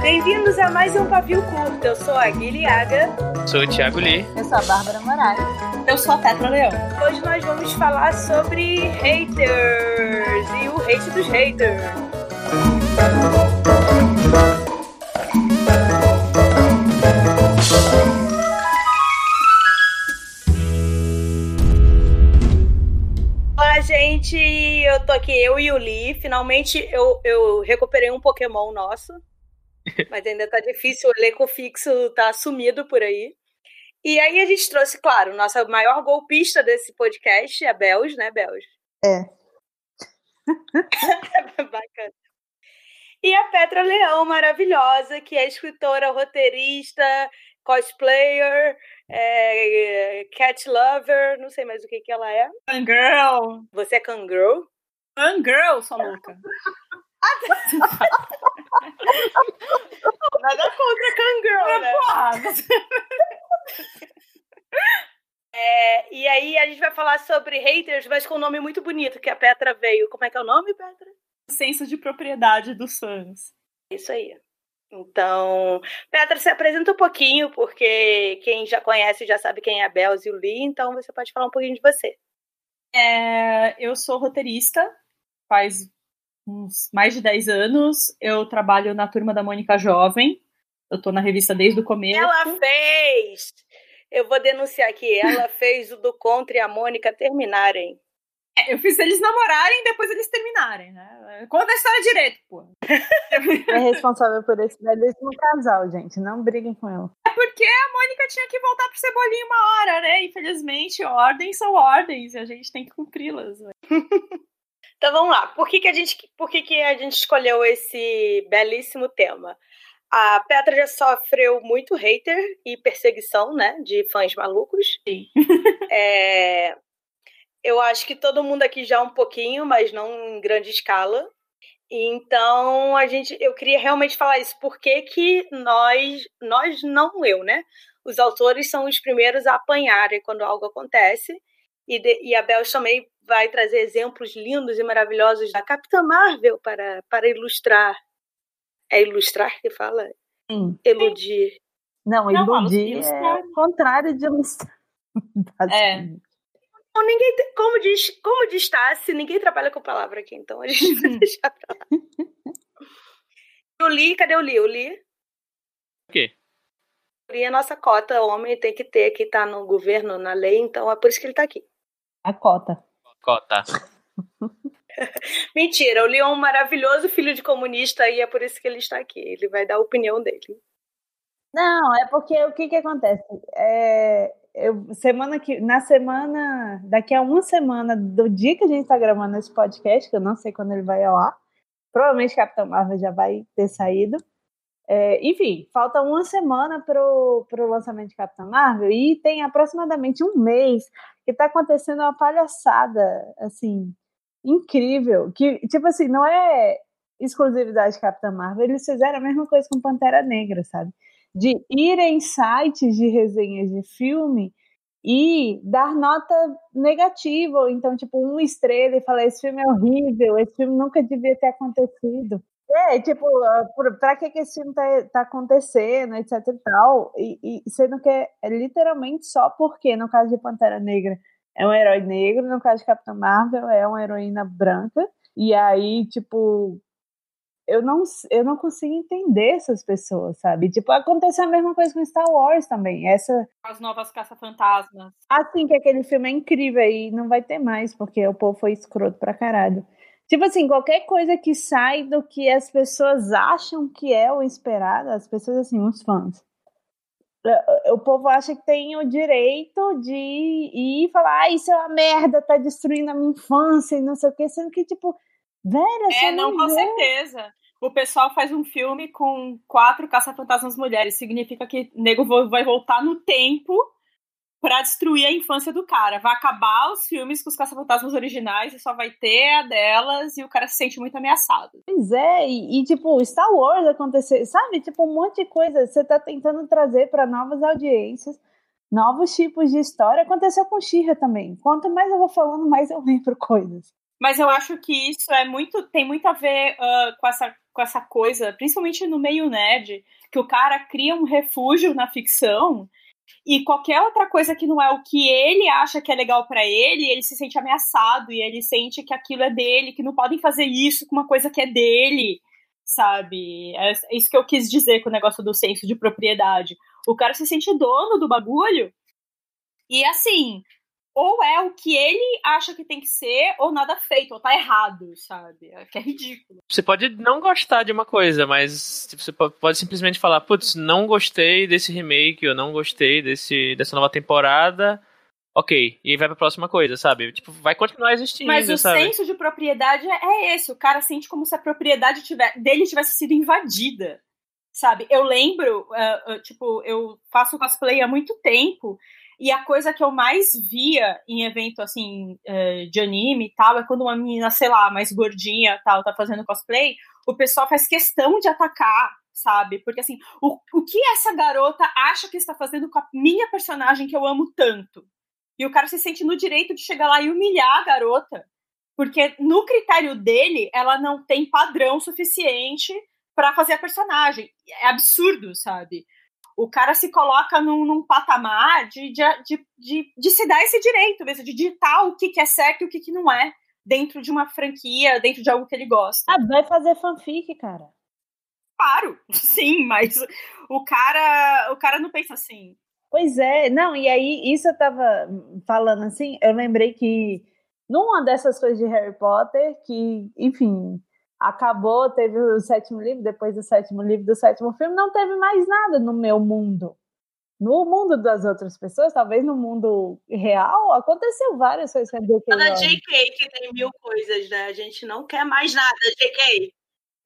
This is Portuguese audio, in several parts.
Bem-vindos a mais um Pavio Curto. Eu sou a Guilhaga. Sou o Thiago Lee. Eu sou a Bárbara Moraes. Eu sou a Petra Leão. Hoje nós vamos falar sobre haters e o hate dos haters. Eu tô aqui, eu e o Lee. Finalmente eu, eu recuperei um Pokémon nosso. Mas ainda tá difícil, o elenco fixo tá sumido por aí. E aí a gente trouxe, claro, nossa maior golpista desse podcast, a Belge, né, Belge? É. Bacana. E a Petra Leão, maravilhosa, que é escritora, roteirista, cosplayer, é, cat lover, não sei mais o que, que ela é. Fangirl. Você é Kangirl? Fangirl, sua louca. Nada contra Kangirl, né? É, e aí a gente vai falar sobre haters, mas com um nome muito bonito, que a Petra veio. Como é que é o nome, Petra? Senso de propriedade dos fãs. Isso aí. Então, Petra, se apresenta um pouquinho, porque quem já conhece já sabe quem é a Belz e o Lee, então você pode falar um pouquinho de você. É, eu sou roteirista, faz uns mais de 10 anos. Eu trabalho na turma da Mônica Jovem. Eu tô na revista desde o começo. Ela fez! Eu vou denunciar aqui. Ela fez o do Contra e a Mônica terminarem. É, eu fiz eles namorarem e depois eles terminarem, né? Conta a história direito, pô. É responsável por esse belíssimo casal, gente. Não briguem com ela. É porque a Mônica tinha que voltar pro Cebolinha uma hora, né? Infelizmente, ordens são ordens e a gente tem que cumpri-las. Né? Então vamos lá. Por que, que, a, gente, por que, que a gente escolheu esse belíssimo tema? A Petra já sofreu muito hater e perseguição, né? De fãs malucos. Sim. É, eu acho que todo mundo aqui já um pouquinho, mas não em grande escala. Então a gente, eu queria realmente falar isso. Por que, que nós, nós não eu, né? Os autores são os primeiros a apanharem quando algo acontece. E, de, e a Belch também vai trazer exemplos lindos e maravilhosos da Capitã Marvel para, para ilustrar. É ilustrar que fala? Sim. Eludir. Não, Não, iludir é o contrário de ilustrar. É. Então, ninguém tem- como diz, como diz Tassi, ninguém trabalha com palavra aqui, então a gente vai deixar pra lá. E o Lee, cadê o Lee? O Lee? O quê? O Lee é nossa cota, homem tem que ter, que tá no governo, na lei, então é por isso que ele tá aqui. A cota. Cota. Mentira, o Lee é um maravilhoso filho de comunista e é por isso que ele está aqui. Ele vai dar a opinião dele. Não, é porque o que que acontece? É, eu, semana que, na semana, daqui a uma semana do dia que a gente tá gravando esse podcast, que eu não sei quando ele vai ao ar, provavelmente Capitão Marvel já vai ter saído. É, enfim, falta uma semana pro, pro lançamento de Capitão Marvel e tem aproximadamente um mês que tá acontecendo uma palhaçada, assim, incrível, que, tipo assim, não é exclusividade de Capitã Marvel, eles fizeram a mesma coisa com Pantera Negra, sabe? De ir em sites de resenhas de filme e dar nota negativa, ou então, tipo, uma estrela e falar: esse filme é horrível, esse filme nunca devia ter acontecido. É, tipo, ah, pra que, que esse filme tá, tá acontecendo, etc e tal. E, e sendo que é, literalmente só porque, no caso de Pantera Negra, é um herói negro, no caso de Capitã Marvel, é uma heroína branca. E aí, tipo, eu não, eu não consigo entender essas pessoas, sabe? Tipo, aconteceu a mesma coisa com Star Wars também. Essa, As novas caça-fantasmas. assim que aquele filme é incrível e não vai ter mais, porque o povo foi escroto pra caralho. Tipo assim, qualquer coisa que sai do que as pessoas acham que é o esperado, as pessoas, assim, os fãs. eh, O povo acha que tem o direito de ir e falar, ah, isso é uma merda, tá destruindo a minha infância e não sei o quê, sendo que, tipo, velho, É, não, com vê. certeza. O pessoal faz um filme com quatro caça-fantasmas mulheres. Significa que o nego vai voltar no tempo pra destruir a infância do cara. Vai acabar os filmes com os caça-fantasmas originais e só vai ter a delas e o cara se sente muito ameaçado. Pois é, e, e, tipo, Star Wars acontecer, sabe? Tipo, um monte de coisa. Você tá tentando trazer para novas audiências, novos tipos de história. Aconteceu com Shira também. Quanto mais eu vou falando, mais eu lembro coisas. Mas eu acho que isso é muito. tem muito a ver uh, com, essa, com essa coisa, principalmente no meio nerd, que o cara cria um refúgio na ficção e qualquer outra coisa que não é o que ele acha que é legal para ele, ele se sente ameaçado e ele sente que aquilo é dele, que não podem fazer isso com uma coisa que é dele, sabe? É isso que eu quis dizer com o negócio do senso de propriedade. O cara se sente dono do bagulho e assim, ou é o que ele acha que tem que ser, ou nada feito, ou tá errado, sabe? É que é ridículo. Você pode não gostar de uma coisa, mas tipo, você pode simplesmente falar, putz, não gostei desse remake, ou não gostei desse, dessa nova temporada. Ok, e vai pra próxima coisa, sabe? Tipo, vai continuar existindo. Mas o sabe? senso de propriedade é esse. O cara sente como se a propriedade tiver, dele tivesse sido invadida. Sabe? Eu lembro, uh, uh, tipo, eu faço cosplay há muito tempo e a coisa que eu mais via em evento, assim, é, de anime e tal, é quando uma menina, sei lá, mais gordinha tal, tá fazendo cosplay, o pessoal faz questão de atacar, sabe? Porque, assim, o, o que essa garota acha que está fazendo com a minha personagem que eu amo tanto? E o cara se sente no direito de chegar lá e humilhar a garota. Porque, no critério dele, ela não tem padrão suficiente para fazer a personagem. É absurdo, sabe? O cara se coloca num, num patamar de, de, de, de, se dar esse direito mesmo, de ditar o que, que é certo e o que, que não é, dentro de uma franquia, dentro de algo que ele gosta. Ah, vai fazer fanfic, cara. Claro, sim, mas o cara, o cara não pensa assim. Pois é, não, e aí isso eu tava falando assim, eu lembrei que numa dessas coisas de Harry Potter, que, enfim, acabou, teve o sétimo livro, depois do sétimo livro do sétimo filme, não teve mais nada no meu mundo. No mundo das outras pessoas, talvez no mundo real, aconteceu várias coisas com a J.K. Cada J.K. que tem mil coisas, né? A gente não quer mais nada, J.K.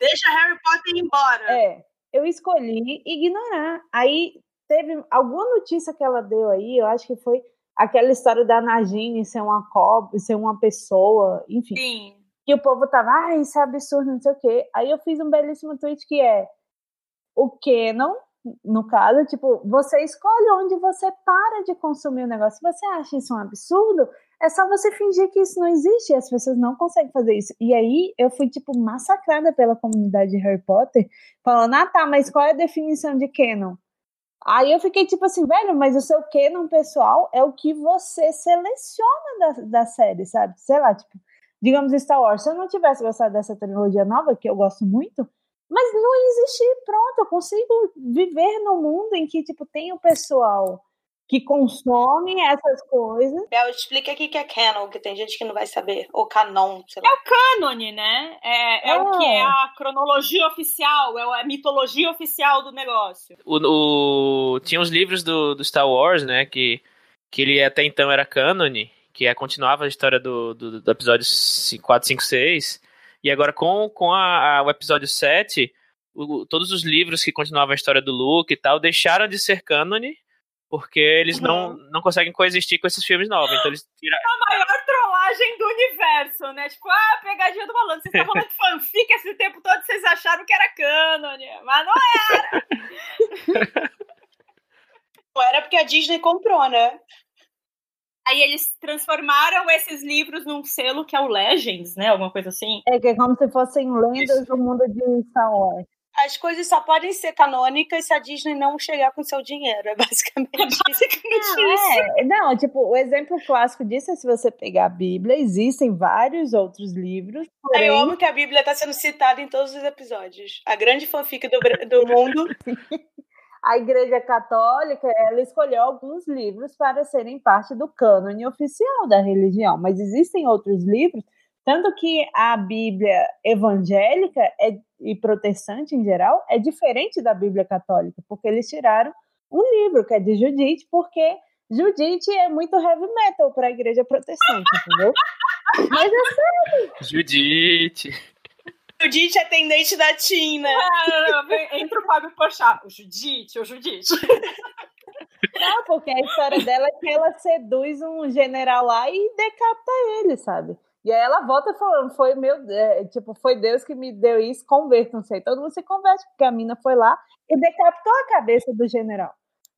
Deixa Harry Potter embora. É, eu escolhi ignorar. Aí teve alguma notícia que ela deu aí, eu acho que foi aquela história da Nagini ser uma cobra, ser uma pessoa, enfim. Sim que o povo tava, ah, isso é absurdo, não sei o quê. Aí eu fiz um belíssimo tweet que é o Canon, no caso, tipo, você escolhe onde você para de consumir o negócio. Se você acha isso um absurdo, é só você fingir que isso não existe. As pessoas não conseguem fazer isso. E aí eu fui, tipo, massacrada pela comunidade de Harry Potter, falando, ah, tá, mas qual é a definição de canon? Aí eu fiquei tipo assim, velho, mas o seu canon pessoal é o que você seleciona da, da série, sabe? Sei lá, tipo, digamos, Star Wars, se eu não tivesse gostado dessa trilogia nova, que eu gosto muito, mas não existe, pronto, eu consigo viver no mundo em que, tipo, tem o pessoal que consome essas coisas. Bel, explica aqui que é canon, que tem gente que não vai saber. Ou canon, sei lá. É o cânone, né? É, é, é, o que é a cronologia oficial, é a mitologia oficial do negócio. O, o... Tinha os livros do, do Star Wars, né, que, que ele até então era cânone, que é, continuava a história do, do, do episódio 4, 5, 6. E agora com, com a, a, o episódio 7, o, todos os livros que continuavam a história do Luke e tal deixaram de ser cânone, porque eles uhum. não, não conseguem coexistir com esses filmes novos. Então eles tiram. A maior trollagem do universo, né? Tipo, ah, pegadinha do malandro. Vocês estavam falando fanfic esse tempo todo, vocês acharam que era cânone, mas não era! não era porque a Disney comprou, né? Aí eles transformaram esses livros num selo que é o Legends, né? Alguma coisa assim. É, que é como se fossem lendas Isso. do mundo de Star Wars. As coisas só podem ser canônicas se a Disney não chegar com seu dinheiro. É basicamente, é basicamente não, isso. É. Não, tipo, o exemplo clássico disso é se você pegar a Bíblia, existem vários outros livros. Porém... Eu amo que a Bíblia está sendo citada em todos os episódios. A grande fanfic do, do mundo. a Igreja Católica ela escolheu alguns livros para serem parte do cânone oficial da religião, mas existem outros livros, tanto que a Bíblia evangélica é, e protestante em geral é diferente da Bíblia católica, porque eles tiraram um livro que é de Judite, porque Judite é muito heavy metal para a igreja protestante, entendeu? Mas é sério. Judite. Judite é atendente da Tina. É, entra o Fábio Pochá. O Judite, o Judite. Não, porque a história dela é que ela seduz um general lá e decapita ele, sabe? E aí ela volta falando, foi meu, é, tipo, foi Deus que me deu isso, convertam-se aí. Todo mundo se converte, porque a mina foi lá e decapitou a cabeça do general.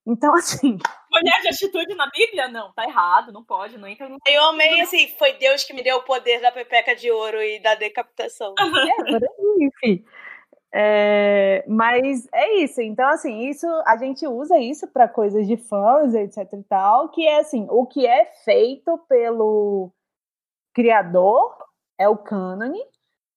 Então, assim. Mulher de atitude na Bíblia? Não, tá errado, não pode, não entra no. Eu amei, assim, foi Deus que me deu o poder da pepeca de ouro e da decapitação. é, por aí, enfim. É, mas é isso, então assim, isso a gente usa isso para coisas de fãs, etc e tal, que é assim, o que é feito pelo criador é o cânone,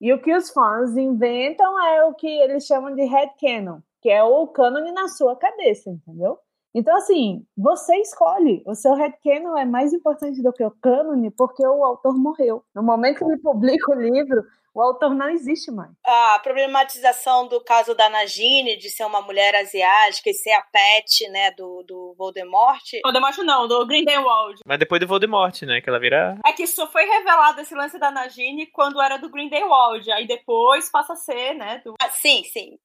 e o que os fãs inventam é o que eles chamam de headcanon, que é o cânone na sua cabeça, entendeu? Então, assim, você escolhe. O seu headcanon é mais importante do que o cânone porque o autor morreu. No momento que ele publica o livro, o autor não existe mais. A problematização do caso da Nagini, de ser uma mulher asiática e ser a pet, né, do, do Voldemort. Voldemort não, do Grindelwald. Mas depois do Voldemort, né, que ela vira... É que só foi revelado esse lance da Nagini quando era do Grindelwald, aí depois passa a ser, né, do... Ah, sim, sim.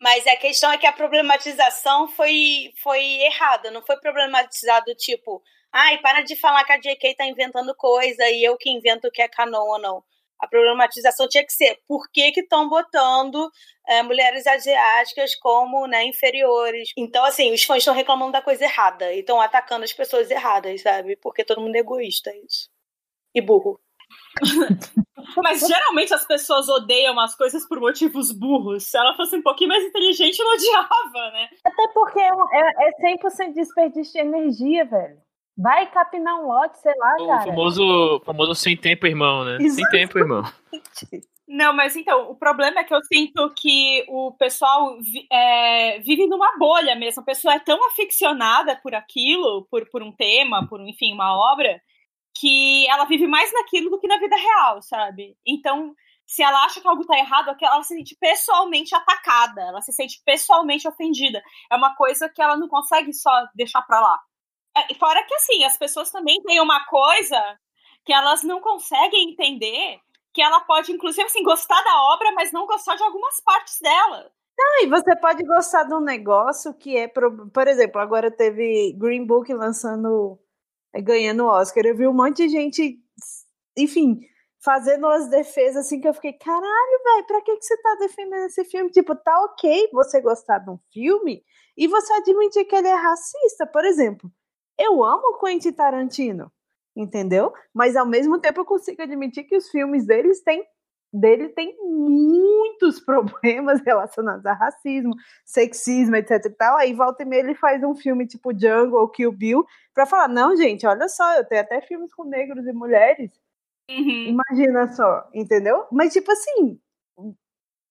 Mas a questão é que a problematização foi, foi errada, não foi problematizado tipo, ai, para de falar que a JK tá inventando coisa e eu que invento o que é canon ou não. A problematização tinha que ser por que estão botando é, mulheres asiáticas como né, inferiores. Então, assim, os fãs estão reclamando da coisa errada e estão atacando as pessoas erradas, sabe? Porque todo mundo é egoísta, é isso. E burro. Mas geralmente as pessoas odeiam as coisas por motivos burros. Se ela fosse um pouquinho mais inteligente, não odiava, né? Até porque é, é, é 100% desperdício de energia, velho. Vai capinar um lote, sei lá, o cara. famoso, famoso sem tempo, irmão, né? Sem tempo, irmão. Não, mas então, o problema é que eu sinto que o pessoal é, vive numa bolha mesmo. A pessoa é tão aficionada por aquilo, por, por um tema, por, enfim, uma obra, que ela vive mais naquilo do que na vida real, sabe? Então, se ela acha que algo tá errado, é ela se sente pessoalmente atacada, ela se sente pessoalmente ofendida. É uma coisa que ela não consegue só deixar pra lá. É, fora que, assim, as pessoas também têm uma coisa que elas não conseguem entender, que ela pode, inclusive, assim, gostar da obra, mas não gostar de algumas partes dela. Não, e você pode gostar de um negócio que é, por exemplo, agora teve Green Book lançando ganhando Oscar. Eu vi um monte de gente, enfim, fazendo as defesas assim que eu fiquei, caralho, velho, pra que, que você tá defendendo esse filme? Tipo, tá ok você gostar de um filme e você admitir que ele é racista. Por exemplo, eu amo Quentin Tarantino, entendeu? Mas ao mesmo tempo eu consigo admitir que os filmes deles têm dele tem muitos problemas relacionados a racismo, sexismo, etc e tal. Aí volta e meia ele faz um filme tipo Django ou Kill Bill para falar, não, gente, olha só, eu tenho até filmes com negros e mulheres. Uhum. Imagina só, entendeu? Mas tipo assim,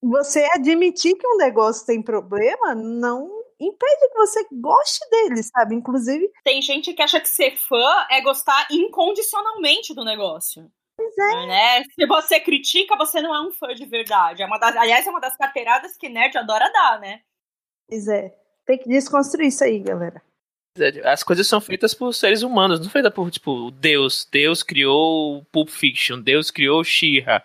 você admitir que um negócio tem problema não impede que você goste dele, sabe? Inclusive. Tem gente que acha que ser fã é gostar incondicionalmente do negócio. Pois é. Né? Se você critica, você não é um fã de verdade. É uma das, aliás, é uma das carteiradas que nerd adora dar, né? Pois é. Tem que desconstruir isso aí, galera. As coisas são feitas por seres humanos, não feitas por, tipo, Deus. Deus criou Pulp Fiction, Deus criou She-Ra.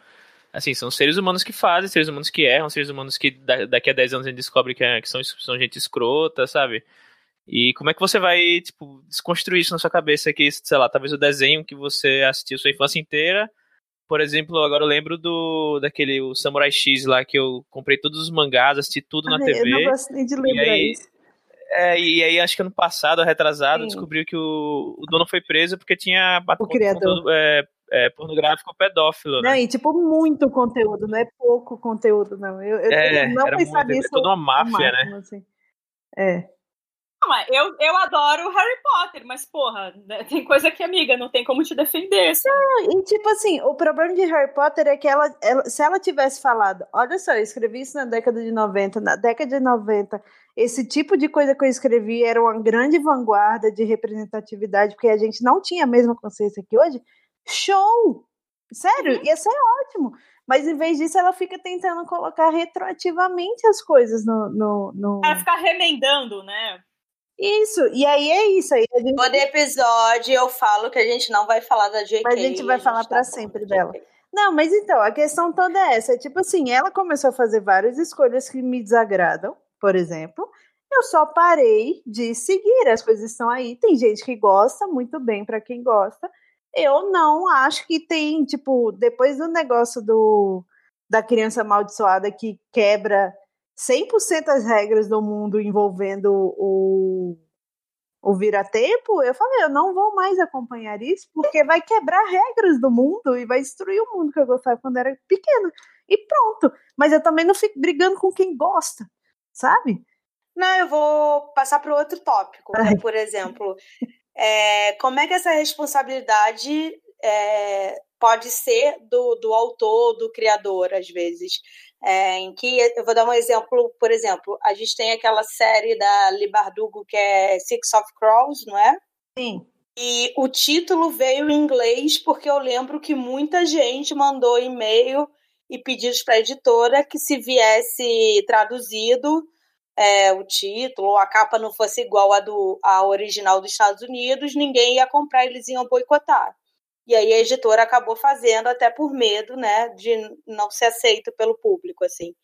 Assim, são seres humanos que fazem, seres humanos que erram, seres humanos que daqui a 10 anos a gente descobre que, é, que são, são gente escrota, sabe? E como é que você vai, tipo, desconstruir isso na sua cabeça que, sei lá, talvez o desenho que você assistiu sua infância inteira, por exemplo, agora eu lembro do daquele o Samurai X lá que eu comprei todos os mangás, assisti tudo na TV. Eu não gosto nem de lembrar aí, isso. É, e aí acho que ano passado, retrasado, Sim. descobriu que o, o dono foi preso porque tinha o criador. é, é, pornográfico pedófilo, né? Não, e tipo, muito conteúdo, não é pouco conteúdo, não. Eu, eu é, não pensava nisso. É toda uma máfia, máximo, né? Assim. É. Eu, eu adoro Harry Potter, mas, porra, né, tem coisa que, amiga, não tem como te defender. Sabe? Não, e tipo assim, o problema de Harry Potter é que ela, ela, se ela tivesse falado, olha só, eu escrevi isso na década de 90, na década de 90, esse tipo de coisa que eu escrevi era uma grande vanguarda de representatividade, porque a gente não tinha a mesma consciência que hoje, show! Sério, uhum. ia ser ótimo. Mas em vez disso, ela fica tentando colocar retroativamente as coisas no. no, no... Ela fica remendando, né? Isso, e aí é isso. Aí gente... Todo episódio eu falo que a gente não vai falar da JK. Mas a gente vai falar para tá sempre dela. Não, mas então, a questão toda é essa. Tipo assim, ela começou a fazer várias escolhas que me desagradam, por exemplo. Eu só parei de seguir, as coisas estão aí. Tem gente que gosta, muito bem para quem gosta. Eu não acho que tem, tipo, depois do negócio do da criança amaldiçoada que quebra 100% as regras do mundo envolvendo o, o vira-tempo, eu falei, eu não vou mais acompanhar isso, porque vai quebrar regras do mundo e vai destruir o mundo que eu gostava quando era pequena. E pronto. Mas eu também não fico brigando com quem gosta, sabe? Não, eu vou passar para outro tópico, né? por exemplo. É, como é que essa responsabilidade é, pode ser do, do autor, do criador, às vezes? É, em que eu vou dar um exemplo, por exemplo, a gente tem aquela série da Libardugo que é Six of Crows, não é? Sim. E o título veio em inglês porque eu lembro que muita gente mandou e-mail e pedidos para a editora que se viesse traduzido é, o título ou a capa não fosse igual à do a original dos Estados Unidos, ninguém ia comprar, eles iam boicotar. E aí a editora acabou fazendo até por medo, né, de não ser aceito pelo público, assim.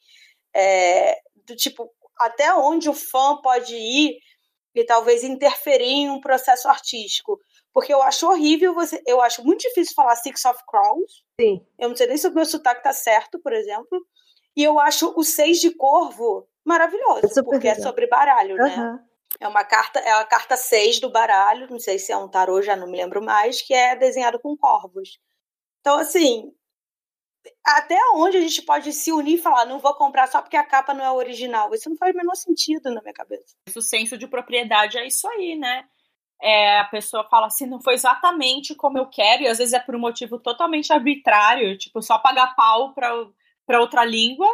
É, do tipo, até onde o fã pode ir e talvez interferir em um processo artístico. Porque eu acho horrível você. Eu acho muito difícil falar Six of Crows. Sim. Eu não sei nem se o meu sotaque tá certo, por exemplo. E eu acho o Seis de Corvo maravilhoso, é porque legal. é sobre baralho, uhum. né? É uma carta, é a carta 6 do baralho, não sei se é um tarô, já não me lembro mais, que é desenhado com corvos. Então, assim, até onde a gente pode se unir e falar, não vou comprar só porque a capa não é original? Isso não faz o menor sentido na minha cabeça. O senso de propriedade é isso aí, né? É, a pessoa fala assim, não foi exatamente como eu quero, e às vezes é por um motivo totalmente arbitrário, tipo, só pagar pau para outra língua,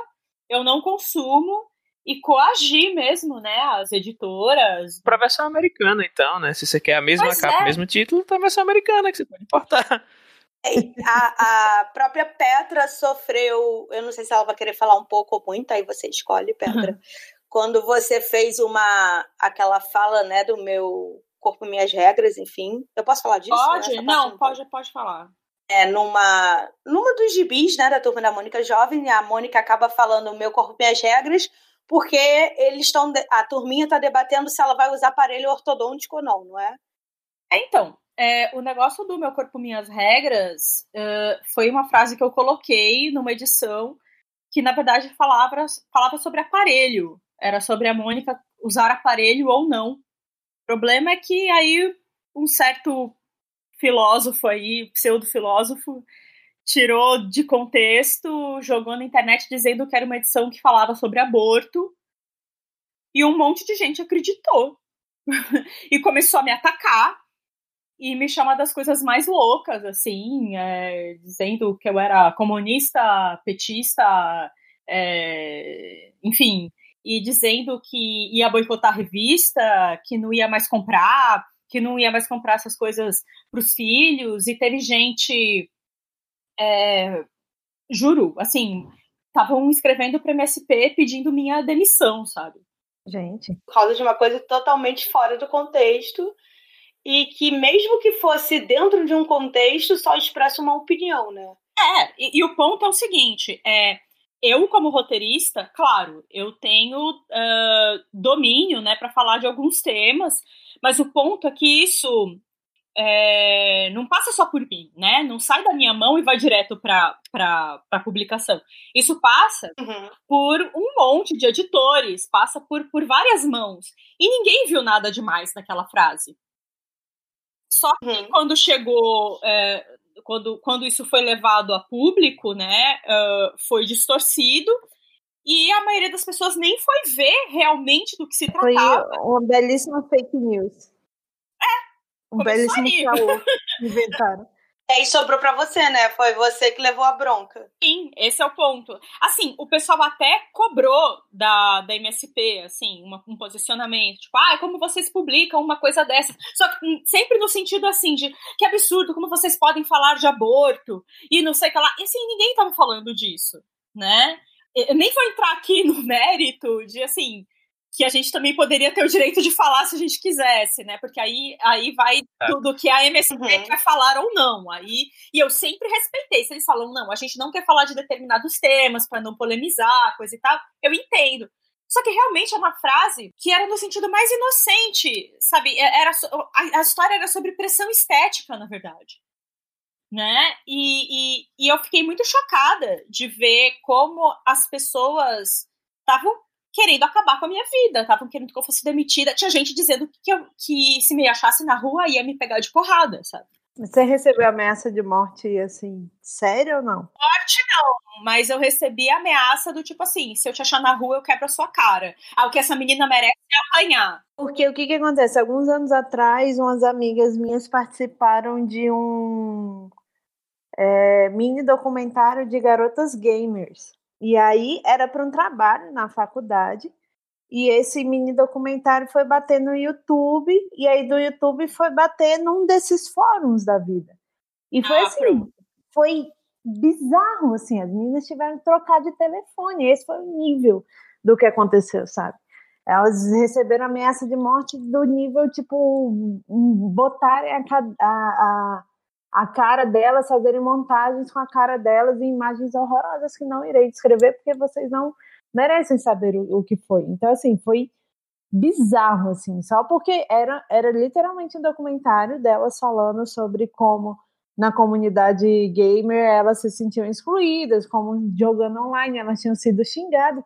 eu não consumo, e coagir mesmo, né, as editoras. Pra versão americana, então, né? Se você quer a mesma pois capa, o é. mesmo título, tá a versão americana que você pode importar. A, a, própria Petra sofreu, eu não sei se ela vai querer falar um pouco ou muito, aí você escolhe, Petra. Uhum. Quando você fez uma aquela fala, né, do meu corpo minhas regras, enfim. Eu posso falar disso? Pode, não, não, pode, pode falar. É, numa, numa dos gibis, né, da turma da Mônica Jovem, a Mônica acaba falando meu corpo minhas regras, porque eles estão. A turminha está debatendo se ela vai usar aparelho ortodôntico ou não, não é? é então, é, o negócio do Meu Corpo Minhas Regras uh, foi uma frase que eu coloquei numa edição que, na verdade, falava, falava sobre aparelho. Era sobre a Mônica usar aparelho ou não. O problema é que aí um certo filósofo aí, pseudo-filósofo, tirou de contexto, jogou na internet dizendo que era uma edição que falava sobre aborto. E um monte de gente acreditou. e começou a me atacar e me chamar das coisas mais loucas, assim, é, dizendo que eu era comunista, petista, é, enfim, e dizendo que ia boicotar a revista, que não ia mais comprar, que não ia mais comprar essas coisas para os filhos, e teve gente é, juro, assim, estavam escrevendo para MSP pedindo minha demissão, sabe? Gente. Por causa de uma coisa totalmente fora do contexto e que, mesmo que fosse dentro de um contexto, só expressa uma opinião, né? É, e, e o ponto é o seguinte: é, eu, como roteirista, claro, eu tenho uh, domínio né, para falar de alguns temas, mas o ponto é que isso é, não passa só por mim, né? Não sai da minha mão e vai direto para a publicação. Isso passa uhum. por um monte de editores, passa por, por várias mãos. E ninguém viu nada demais naquela frase. Só que uhum. quando chegou, é, quando, quando isso foi levado a público, né, uh, foi distorcido. E a maioria das pessoas nem foi ver realmente do que se tratava. Foi uma belíssima fake news. Um belíssimo caô inventaram. É, e sobrou para você, né? Foi você que levou a bronca. Sim, esse é o ponto. Assim, o pessoal até cobrou da, da MSP, assim, uma, um posicionamento. Tipo, ah, como vocês publicam uma coisa dessa? Só que hum, sempre no sentido, assim, de que absurdo, como vocês podem falar de aborto e não sei o que lá. E, assim, ninguém tava falando disso, né? Eu nem vou entrar aqui no mérito de, assim, que a gente também poderia ter o direito de falar se a gente quisesse, né? Porque aí, aí vai é. do, do, que a MSP uhum. quer falar ou não. Aí, e eu sempre respeitei. Se eles falam, não, a gente não quer falar de determinados temas para não polemizar, coisa e tal, eu entendo. Só que realmente é uma frase que era no sentido mais inocente, sabe? É, era, a, a história era sobre pressão estética, na verdade. Né? E, e, e eu fiquei muito chocada de ver como as pessoas estavam querendo acabar com a minha vida, estavam querendo que eu fosse demitida. Tinha gente dizendo que, eu, que se me achasse na rua ia me pegar de porrada, sabe? Você recebeu ameaça de morte, assim, sério ou não? Morte não, mas eu recebi ameaça do tipo assim, se eu te achar na rua, eu quebro a sua cara. Ah, o que essa menina merece é apanhar. Porque o que que acontece? Alguns anos atrás, umas amigas minhas participaram de um é, mini documentário de garotas gamers. E aí era para um trabalho na faculdade. E esse mini documentário foi bater no YouTube, e aí do YouTube foi bater num desses fóruns da vida. E foi ah, assim, pronto. foi bizarro, assim, as meninas tiveram que trocar de telefone, esse foi o nível do que aconteceu, sabe? Elas receberam ameaça de morte do nível, tipo, botarem a, a, a, a cara delas, fazerem montagens com a cara delas em imagens horrorosas que não irei descrever, porque vocês não merecem saber o, o que foi. Então, assim, foi bizarro, assim, só porque era, era literalmente um documentário delas falando sobre como na comunidade gamer elas se sentiam excluídas, como jogando online elas tinham sido xingadas.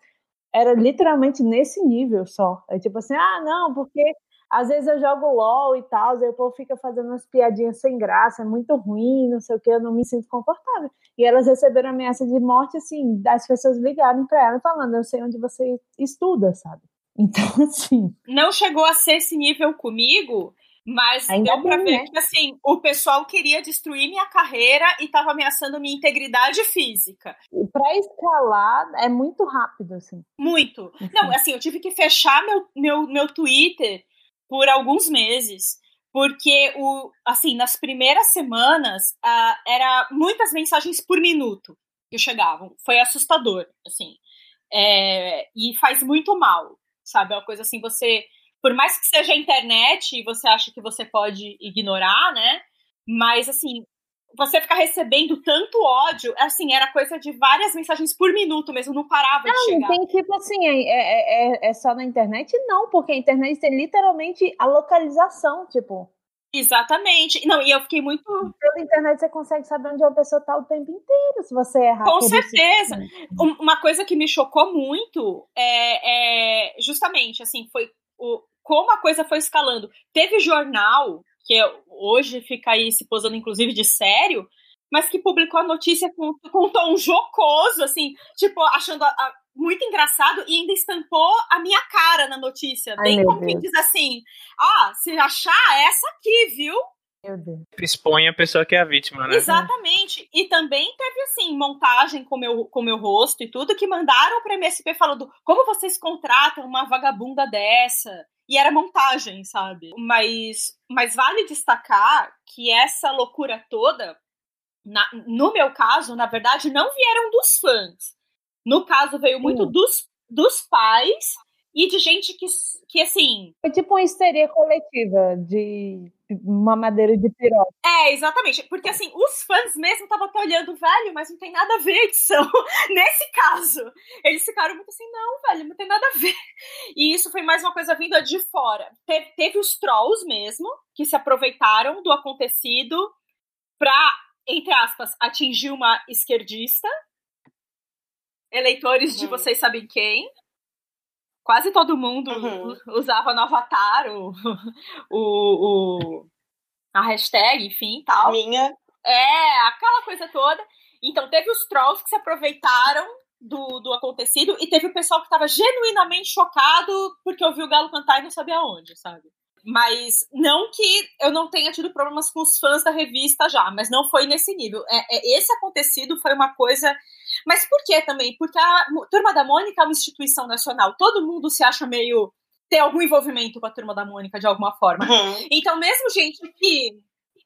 Era literalmente nesse nível só. É tipo assim, ah, não, porque às vezes eu jogo LOL e tal, e o povo fica fazendo umas piadinhas sem graça, é muito ruim, não sei o que, eu não me sinto confortável. E elas receberam ameaça de morte, assim, das pessoas ligarem para ela falando, eu sei onde você estuda, sabe? Então, assim. Não chegou a ser esse nível comigo, mas Ainda deu pra bem, ver né? que, assim, o pessoal queria destruir minha carreira e tava ameaçando minha integridade física. E pra escalar é muito rápido, assim. Muito. Enfim. Não, assim, eu tive que fechar meu, meu, meu Twitter por alguns meses, porque o assim nas primeiras semanas uh, era muitas mensagens por minuto que chegavam, foi assustador, assim, é, e faz muito mal, sabe, é uma coisa assim você por mais que seja a internet, você acha que você pode ignorar, né? Mas assim, você ficar recebendo tanto ódio, assim, era coisa de várias mensagens por minuto mesmo, não parava não, de chegar. Não, tem tipo assim, é, é, é, é só na internet? Não, porque a internet tem literalmente a localização, tipo. Exatamente. Não, e eu fiquei muito. Pela internet você consegue saber onde uma pessoa tá o tempo inteiro, se você errar. Com certeza. Uma coisa que me chocou muito é, é justamente, assim, foi o, como a coisa foi escalando. Teve jornal que hoje fica aí se posando inclusive de sério, mas que publicou a notícia com, com um tom jocoso, assim, tipo, achando a, a, muito engraçado e ainda estampou a minha cara na notícia. Ai, bem como quem diz assim: ah, se achar, é essa aqui, viu? Meu Deus. Expõe a pessoa que é a vítima, né? Exatamente. E também teve, assim, montagem com meu, com meu rosto e tudo, que mandaram pra MSP falando como vocês contratam uma vagabunda dessa? e era montagem, sabe? Mas, mas vale destacar que essa loucura toda, na, no meu caso, na verdade, não vieram dos fãs. No caso, veio muito dos, dos pais e de gente que, que assim. Foi tipo uma histeria coletiva de uma madeira de piroca. É, exatamente. Porque assim, os fãs mesmo estavam até olhando, velho, mas não tem nada a ver a edição. Nesse caso, eles ficaram muito assim, não, velho, não tem nada a ver. E isso foi mais uma coisa vinda de fora. Teve, teve os trolls mesmo, que se aproveitaram do acontecido pra, entre aspas, atingir uma esquerdista. Eleitores de uhum. vocês sabem quem quase todo mundo uhum. usava no avatar o, o, o, a hashtag, enfim, tal. Minha. É, aquela coisa toda. Então teve os trolls que se aproveitaram do, do acontecido e teve o pessoal que estava genuinamente chocado porque ouviu o Galo cantar e não sabia onde, sabe? Mas não que eu não tenha tido problemas com os fãs da revista já, mas não foi nesse nível. É, é, esse acontecido foi uma coisa. Mas por que também? Porque a Turma da Mônica é uma instituição nacional. Todo mundo se acha meio. ter algum envolvimento com a Turma da Mônica de alguma forma. Uhum. Então, mesmo gente que,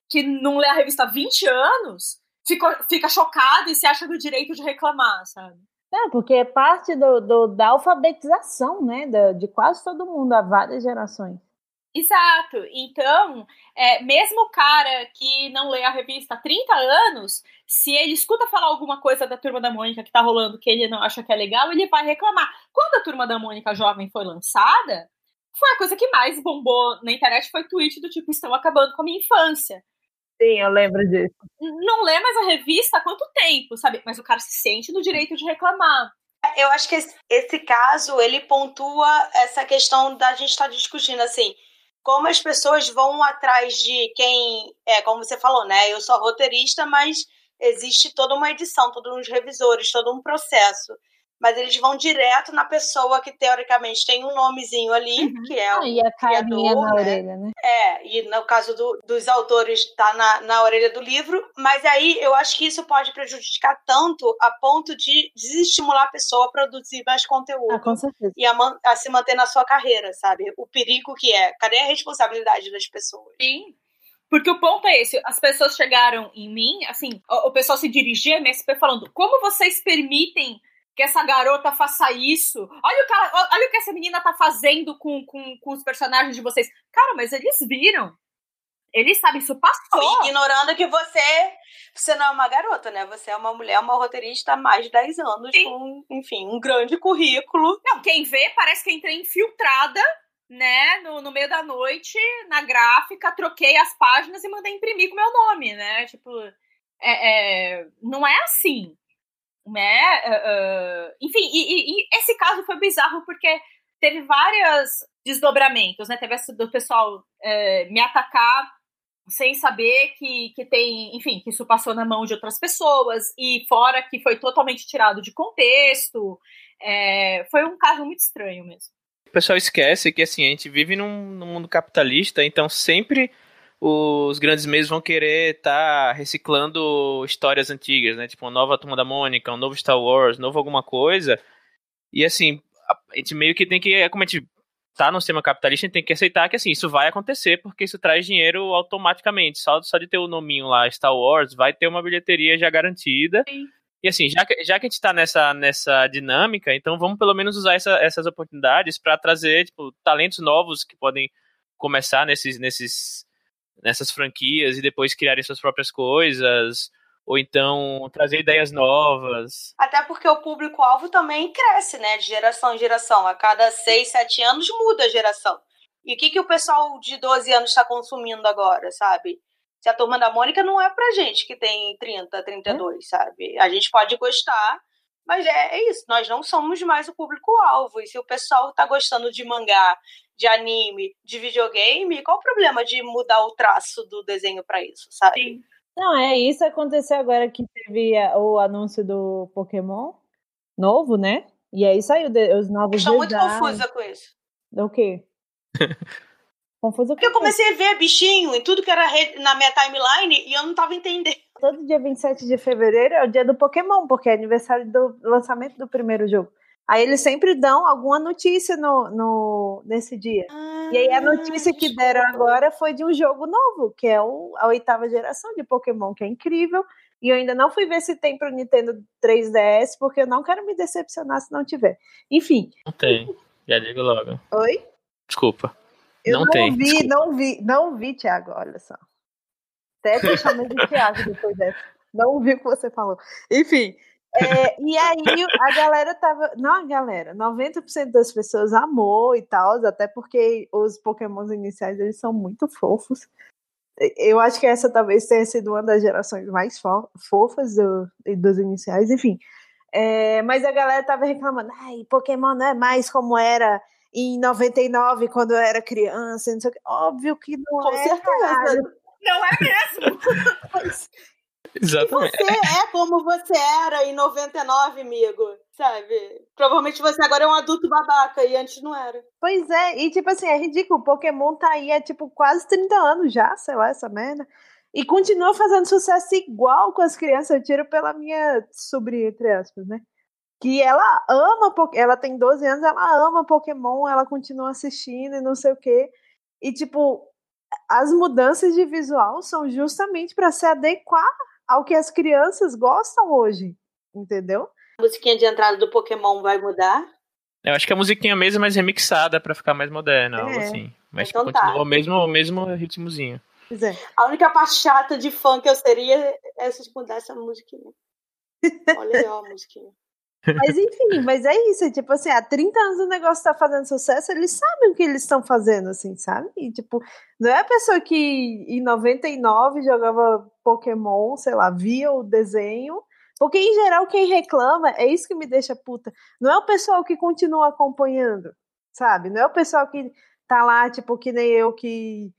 que não lê a revista há 20 anos, fica, fica chocada e se acha do direito de reclamar, sabe? É, porque é parte do, do da alfabetização, né, de, de quase todo mundo há várias gerações. Exato. Então, é, mesmo o cara que não lê a revista há 30 anos, se ele escuta falar alguma coisa da Turma da Mônica que tá rolando que ele não acha que é legal, ele vai reclamar. Quando a Turma da Mônica Jovem foi lançada, foi a coisa que mais bombou na internet, foi tweet do tipo, estão acabando com a minha infância. Sim, eu lembro disso. Não lê mais a revista há quanto tempo, sabe? Mas o cara se sente no direito de reclamar. Eu acho que esse, esse caso ele pontua essa questão da gente estar tá discutindo assim como as pessoas vão atrás de quem é como você falou né eu sou roteirista mas existe toda uma edição todos uns revisores todo um processo mas eles vão direto na pessoa que teoricamente tem um nomezinho ali, uhum. que é ah, o e a criador, na né? orelha, né? É, e no caso do, dos autores tá na, na orelha do livro, mas aí eu acho que isso pode prejudicar tanto a ponto de desestimular a pessoa a produzir mais conteúdo ah, com certeza. e a, man, a se manter na sua carreira, sabe? O perigo que é, cadê a responsabilidade das pessoas? Sim. Porque o ponto é esse, as pessoas chegaram em mim, assim, o, o pessoal se dirigia a MSP falando, como vocês permitem que essa garota faça isso. Olha o olha o que essa menina tá fazendo com, com, com os personagens de vocês. Cara, mas eles viram. Eles sabem, isso passou. Ignorando que você, você não é uma garota, né? Você é uma mulher, uma roteirista há mais de 10 anos, Sim. com, enfim, um grande currículo. Não, quem vê parece que entrei infiltrada, né, no, no meio da noite, na gráfica, troquei as páginas e mandei imprimir com meu nome, né? Tipo, é, é, não é assim né? Uh, enfim, e, e, e, esse caso foi bizarro porque teve vários desdobramentos, né? Teve esse do pessoal uh, me atacar sem saber que, que tem, enfim, que isso passou na mão de outras pessoas e fora que foi totalmente tirado de contexto. É, foi um caso muito estranho mesmo. O pessoal esquece que assim a gente vive num, num mundo capitalista, então sempre os grandes meios vão querer estar tá reciclando histórias antigas, né? Tipo, uma nova Turma da Mônica, um novo Star Wars, novo alguma coisa. E assim, a gente meio que tem que, como a gente tá no sistema capitalista, a gente tem que aceitar que assim, isso vai acontecer, porque isso traz dinheiro automaticamente. Só, só de ter o nominho lá, Star Wars, vai ter uma bilheteria já garantida. Sim. E assim, já que, já que a gente está nessa, nessa dinâmica, então vamos pelo menos usar essa, essas oportunidades para trazer tipo, talentos novos que podem começar nesses, nesses nessas franquias e depois criarem suas próprias coisas, ou então trazer ideias novas. Até porque o público-alvo também cresce, né? De geração em geração. A cada 6, 7 anos muda a geração. E o que, que o pessoal de 12 anos está consumindo agora, sabe? Se a turma da Mônica não é pra gente que tem 30, 32, é. sabe? A gente pode gostar, mas é, é isso, nós não somos mais o público-alvo. E se o pessoal tá gostando de mangá, de anime, de videogame, qual o problema de mudar o traço do desenho para isso, sabe? Sim. Não, é isso aconteceu agora que teve o anúncio do Pokémon novo, né? E aí saiu os novos Estou muito confusa com isso. Do quê? confusa com Porque eu comecei a ver bichinho em tudo que era na minha timeline e eu não tava entendendo. Todo dia 27 de fevereiro é o dia do Pokémon, porque é aniversário do lançamento do primeiro jogo. Aí eles sempre dão alguma notícia no, no, nesse dia. Ah, e aí a notícia que deram agora foi de um jogo novo, que é o, a oitava geração de Pokémon, que é incrível. E eu ainda não fui ver se tem pro Nintendo 3DS, porque eu não quero me decepcionar se não tiver. Enfim. Não tem. Já digo logo. Oi? Desculpa. Eu não, não tem. vi, Desculpa. não vi, não vi, Thiago, olha só. Até te chamei de Thiago depois dessa. Não vi o que você falou. Enfim, é, e aí a galera tava. Não, a galera, 90% das pessoas amou e tal, até porque os pokémons iniciais eles são muito fofos. Eu acho que essa talvez tenha sido uma das gerações mais fo fofas do, dos iniciais, enfim. É, mas a galera tava reclamando, ai, Pokémon não é mais como era em 99, quando eu era criança, não sei o que. Óbvio que não Com é. Certeza. Não é mesmo. Exatamente. E você é como você era em 99, amigo, sabe? Provavelmente você agora é um adulto babaca e antes não era. Pois é, e tipo assim, é ridículo. O Pokémon tá aí há tipo quase 30 anos já, sei lá, essa merda. E continua fazendo sucesso igual com as crianças. Eu tiro pela minha sobrinha, entre aspas, né? Que ela ama, ela tem 12 anos, ela ama Pokémon, ela continua assistindo e não sei o quê. E tipo, as mudanças de visual são justamente para se adequar ao que as crianças gostam hoje, entendeu? A musiquinha de entrada do Pokémon vai mudar? Eu acho que a musiquinha mesmo é mais remixada para ficar mais moderna, é. algo assim. Mas então continua tá. o mesmo, o mesmo ritmozinho. É. A única parte chata de funk eu seria é se mudar essa musiquinha. Olha aí, ó, a musiquinha. Mas enfim, mas é isso, tipo assim, há 30 anos o negócio tá fazendo sucesso, eles sabem o que eles estão fazendo, assim, sabe? E, tipo, não é a pessoa que em 99 jogava Pokémon, sei lá, via o desenho, Porque, em geral, quem reclama, é isso que me deixa puta. Não é o pessoal que continua acompanhando, sabe? Não é o pessoal que tá lá, tipo, que nem eu que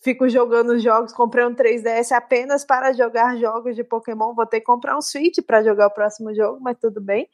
fico jogando jogos, comprei um 3DS apenas para jogar jogos de Pokémon. Vou ter que comprar um Switch para jogar o próximo jogo, mas tudo bem.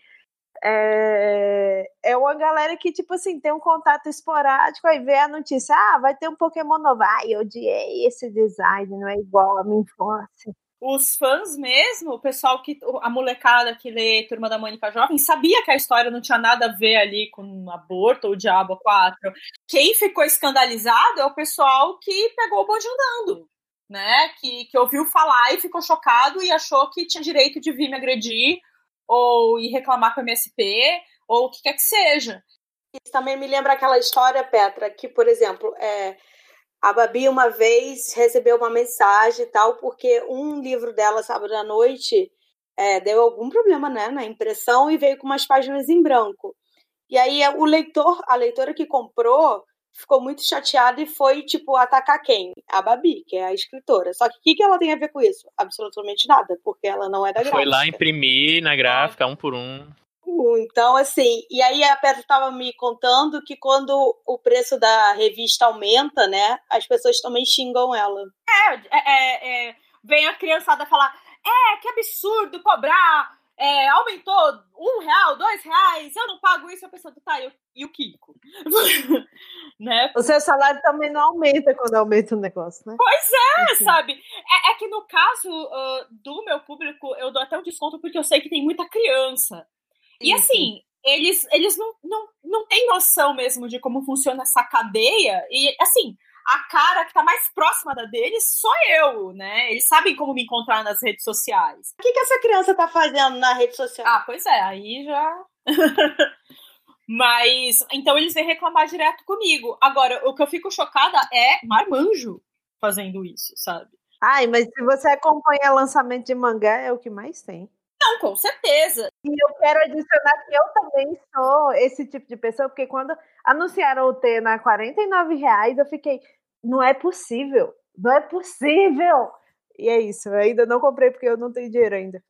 É, é uma galera que, tipo assim, tem um contato esporádico, aí vê a notícia, ah, vai ter um Pokémon novo. Ai, eu odiei esse design, não é igual à minha infância os fãs mesmo, o pessoal que. A molecada que lê Turma da Mônica Jovem, sabia que a história não tinha nada a ver ali com aborto ou Diabo 4. Quem ficou escandalizado é o pessoal que pegou o bonde andando, né? Que, que ouviu falar e ficou chocado e achou que tinha direito de vir me agredir ou ir reclamar com o MSP ou o que quer que seja. Isso também me lembra aquela história, Petra, que, por exemplo, é a Babi uma vez recebeu uma mensagem e tal, porque um livro dela, sábado à noite, é, deu algum problema né, na impressão e veio com umas páginas em branco. E aí o leitor, a leitora que comprou, ficou muito chateada e foi, tipo, atacar quem? A Babi, que é a escritora. Só que o que, que ela tem a ver com isso? Absolutamente nada, porque ela não é da gráfica. Foi lá imprimir na gráfica, um por um. Então, assim, e aí a Petra estava me contando que quando o preço da revista aumenta, né, as pessoas também xingam ela. É, é, é, é vem a criançada falar, é, que absurdo cobrar, é, aumentou um real, dois reais, eu não pago isso, a pessoa, tá, eu, e o Kiko? né? O seu salário também não aumenta quando aumenta o negócio, né? Pois é, sabe? É, é, que no caso uh, do meu público, eu dou até um desconto porque eu sei que tem muita criança. E assim, eles, eles não, não, não têm noção mesmo de como funciona essa cadeia. E assim, a cara que tá mais próxima da deles sou eu, né? Eles sabem como me encontrar nas redes sociais. O que, que essa criança tá fazendo na rede social? Ah, pois é, aí já. Mas, então eles vêm reclamar direto comigo. Agora, o que eu fico chocada é marmanjo fazendo isso, sabe? Ai, mas se você acompanha lançamento de mangá, é o que mais tem. Não, com certeza. E eu quero adicionar que eu também sou esse tipo de pessoa, porque quando anunciaram o T na 49 reais, eu fiquei, não é possível, não é possível. E é isso, eu ainda não comprei porque eu não tenho dinheiro ainda.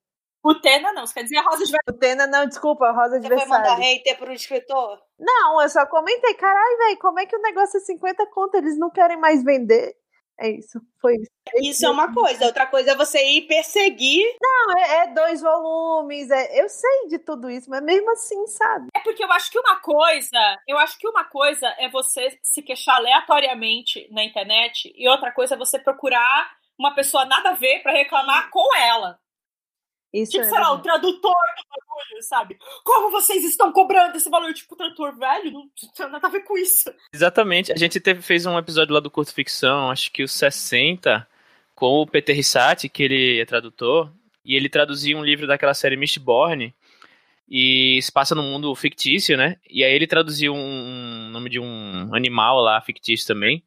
O Tena não, você quer dizer a Rosa de O Tena não, desculpa, a Rosa de Versalhes. Você vai mandar hater pro escritor? Não, eu só comentei, caralho, velho, como é que o negócio é 50 conto? Eles não querem mais vender. É isso, foi isso. Isso é uma coisa, outra coisa é você ir perseguir. Não, é, é, dois volumes, é, eu sei de tudo isso, mas mesmo assim, sabe? É porque eu acho que uma coisa, eu acho que uma coisa é você se queixar aleatoriamente na internet e outra coisa é você procurar uma pessoa nada a ver para reclamar com ela. Isso tipo, é sei lá, o tradutor do bagulho, sabe? Como vocês estão cobrando esse valor? Tipo, tradutor velho, não tem nada a ver com isso. Exatamente. A gente teve, fez um episódio lá do Curto Ficção, acho que o 60, com o Peter Rissati, que ele é tradutor, e ele traduzia um livro daquela série Mistborn, e se passa num mundo fictício, né? E aí ele traduziu um, um nome de um animal lá, fictício também,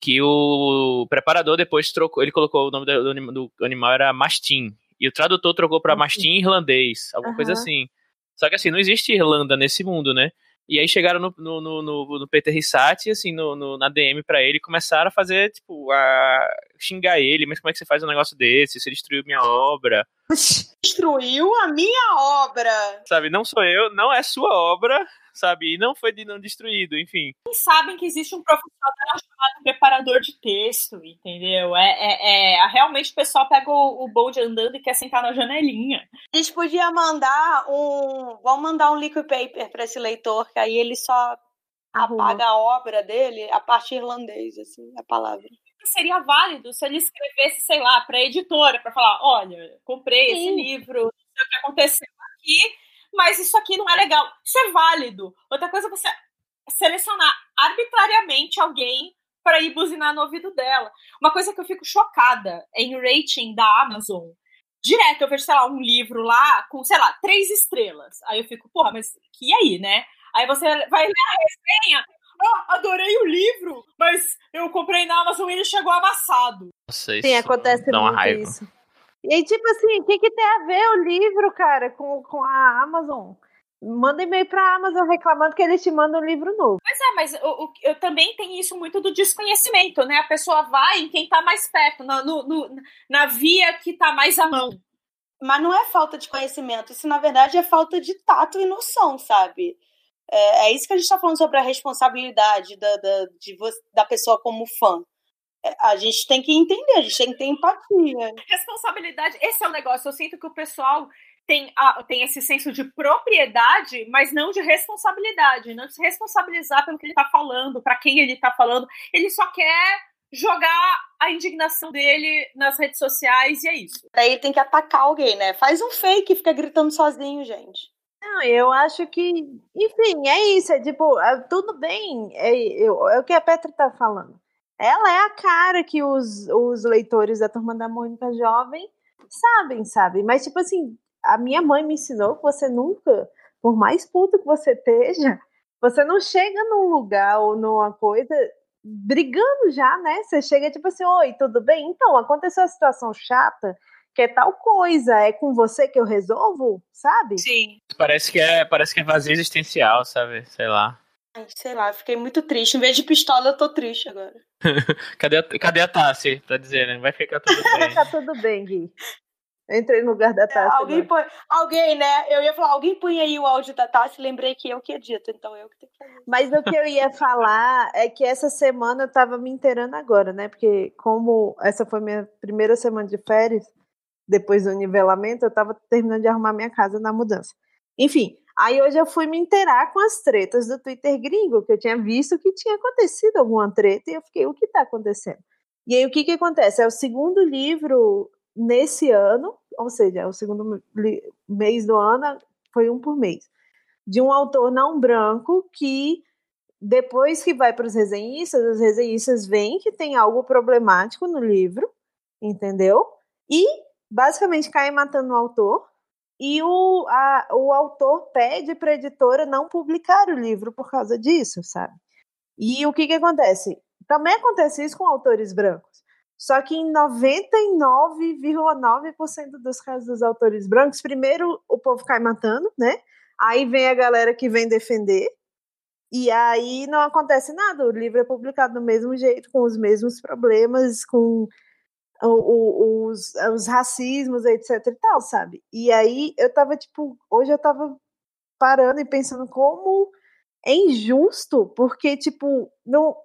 que o preparador depois trocou, ele colocou o nome do, do, do animal era Mastim, e o tradutor trocou para mastim irlandês, alguma uhum. coisa assim. Só que assim, não existe Irlanda nesse mundo, né? E aí chegaram no, no, no, no Peter Rissati, assim, no, no, na DM para ele, e começaram a fazer, tipo, a xingar ele, mas como é que você faz um negócio desse? Você destruiu minha obra. Destruiu a minha obra! Sabe, não sou eu, não é sua obra, sabe? E não foi de não destruído, enfim. Eles sabem que existe um profissional chamado preparador de texto, entendeu? É, é, é realmente o pessoal pega o, o bonde andando e quer sentar na janelinha. Eles podiam mandar um. Vão mandar um liquid paper para esse leitor, que aí ele só Arruma. apaga a obra dele, a parte irlandês, assim, a palavra seria válido se ele escrevesse, sei lá, para a editora, para falar: olha, comprei Sim. esse livro, não sei o que aconteceu aqui, mas isso aqui não é legal. Isso é válido. Outra coisa é você selecionar arbitrariamente alguém para ir buzinar no ouvido dela. Uma coisa que eu fico chocada em rating da Amazon. Direto, eu vejo, sei lá, um livro lá com, sei lá, três estrelas. Aí eu fico, porra, mas que aí, né? Aí você vai ler a resenha, oh, adorei o livro, mas eu comprei na Amazon e ele chegou amassado. Nossa, isso Sim, acontece muito raiva. isso. E aí, tipo assim, o que, que tem a ver o livro, cara, com, com a Amazon? Manda e-mail pra Amazon reclamando que eles te mandam um livro novo. Pois é, mas eu, eu, também tenho isso muito do desconhecimento, né? A pessoa vai em quem tá mais perto, no, no, no, na via que tá mais à mão. Mas não é falta de conhecimento, isso na verdade é falta de tato e noção, sabe? É, é isso que a gente está falando sobre a responsabilidade da, da, de, da pessoa como fã. A gente tem que entender, a gente tem que ter empatia. Responsabilidade, esse é o negócio. Eu sinto que o pessoal tem, a, tem esse senso de propriedade, mas não de responsabilidade, não de se responsabilizar pelo que ele está falando, para quem ele está falando. Ele só quer jogar a indignação dele nas redes sociais e é isso. Aí tem que atacar alguém, né? Faz um fake e fica gritando sozinho, gente. Não, eu acho que, enfim, é isso, é tipo, é, tudo bem, é, é o que a Petra tá falando. Ela é a cara que os, os leitores da Turma da Mônica Jovem sabem, sabe? Mas, tipo assim, a minha mãe me ensinou que você nunca, por mais puto que você esteja, você não chega num lugar ou numa coisa brigando já, né? Você chega tipo assim, oi, tudo bem? Então, aconteceu uma situação chata, que é tal coisa, é com você que eu resolvo, sabe? Sim. Parece que é, parece que é vazio existencial, sabe? Sei lá. Ai, sei lá, fiquei muito triste. Em vez de pistola, eu tô triste agora. cadê, a, cadê a Tassi? Tá dizendo, vai ficar tudo bem. vai ficar tudo bem, Gui. entrei no lugar da Tassi. É, alguém, põe, alguém, né? Eu ia falar, alguém põe aí o áudio da Tassi, lembrei que eu que edito, então eu que tenho que fazer. Mas o que eu ia falar é que essa semana eu tava me inteirando agora, né? Porque como essa foi minha primeira semana de férias, depois do nivelamento, eu tava terminando de arrumar minha casa na mudança. Enfim, aí hoje eu fui me inteirar com as tretas do Twitter gringo, que eu tinha visto que tinha acontecido alguma treta, e eu fiquei, o que tá acontecendo? E aí o que que acontece? É o segundo livro nesse ano, ou seja, o segundo mês do ano foi um por mês, de um autor não branco que depois que vai para os resenhistas, os resenhistas veem que tem algo problemático no livro, entendeu? E basicamente caem matando o autor. E o, a, o autor pede para a editora não publicar o livro por causa disso, sabe? E o que, que acontece? Também acontece isso com autores brancos. Só que em 99,9% dos casos dos autores brancos, primeiro o povo cai matando, né? Aí vem a galera que vem defender, e aí não acontece nada. O livro é publicado do mesmo jeito, com os mesmos problemas, com os, os racismos, etc e tal, sabe? E aí eu tava, tipo, hoje eu tava parando e pensando como é injusto, porque, tipo, não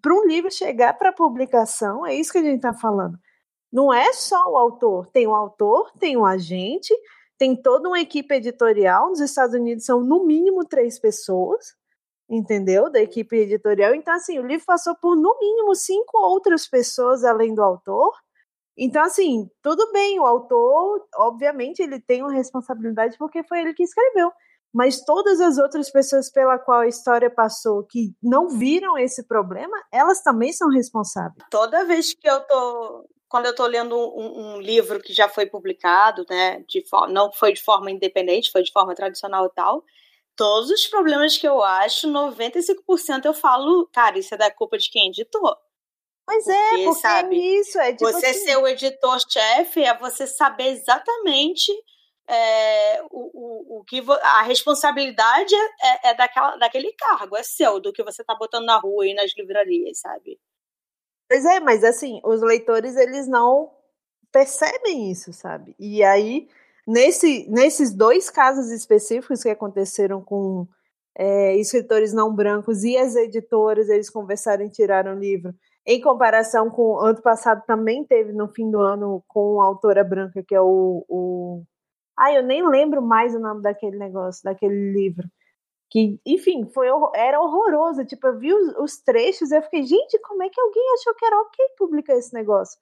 para um livro chegar para publicação, é isso que a gente está falando. Não é só o autor, tem o autor, tem o agente, tem toda uma equipe editorial. Nos Estados Unidos são no mínimo três pessoas, entendeu? Da equipe editorial. Então, assim, o livro passou por no mínimo cinco outras pessoas além do autor. Então, assim, tudo bem, o autor, obviamente, ele tem uma responsabilidade porque foi ele que escreveu mas todas as outras pessoas pela qual a história passou que não viram esse problema, elas também são responsáveis. Toda vez que eu tô quando eu estou lendo um, um, livro que já foi publicado, né, de não foi de forma independente, foi de forma tradicional e tal, todos os problemas que eu acho, 95% eu falo, cara, isso é da culpa de quem editou. Pois é, porque, é, porque sabe, é isso, é tipo Você assim... ser o editor-chefe é você saber exatamente é, o, o, o que a responsabilidade é, é, daquela, daquele cargo, é seu, do que você está botando na rua e nas livrarias, sabe? Pois é, mas assim, os leitores eles não percebem isso, sabe? E aí, nesse, nesses dois casos específicos que aconteceram com é, escritores não brancos e as editoras, eles conversaram e tiraram o livro. Em comparação com ano passado, também teve no fim do ano com a autora branca, que é o, o Ai, eu nem lembro mais o nome daquele negócio, daquele livro. Que, enfim, foi, era horroroso. Tipo, eu vi os, os trechos e eu fiquei, gente, como é que alguém achou que era ok publicar esse negócio?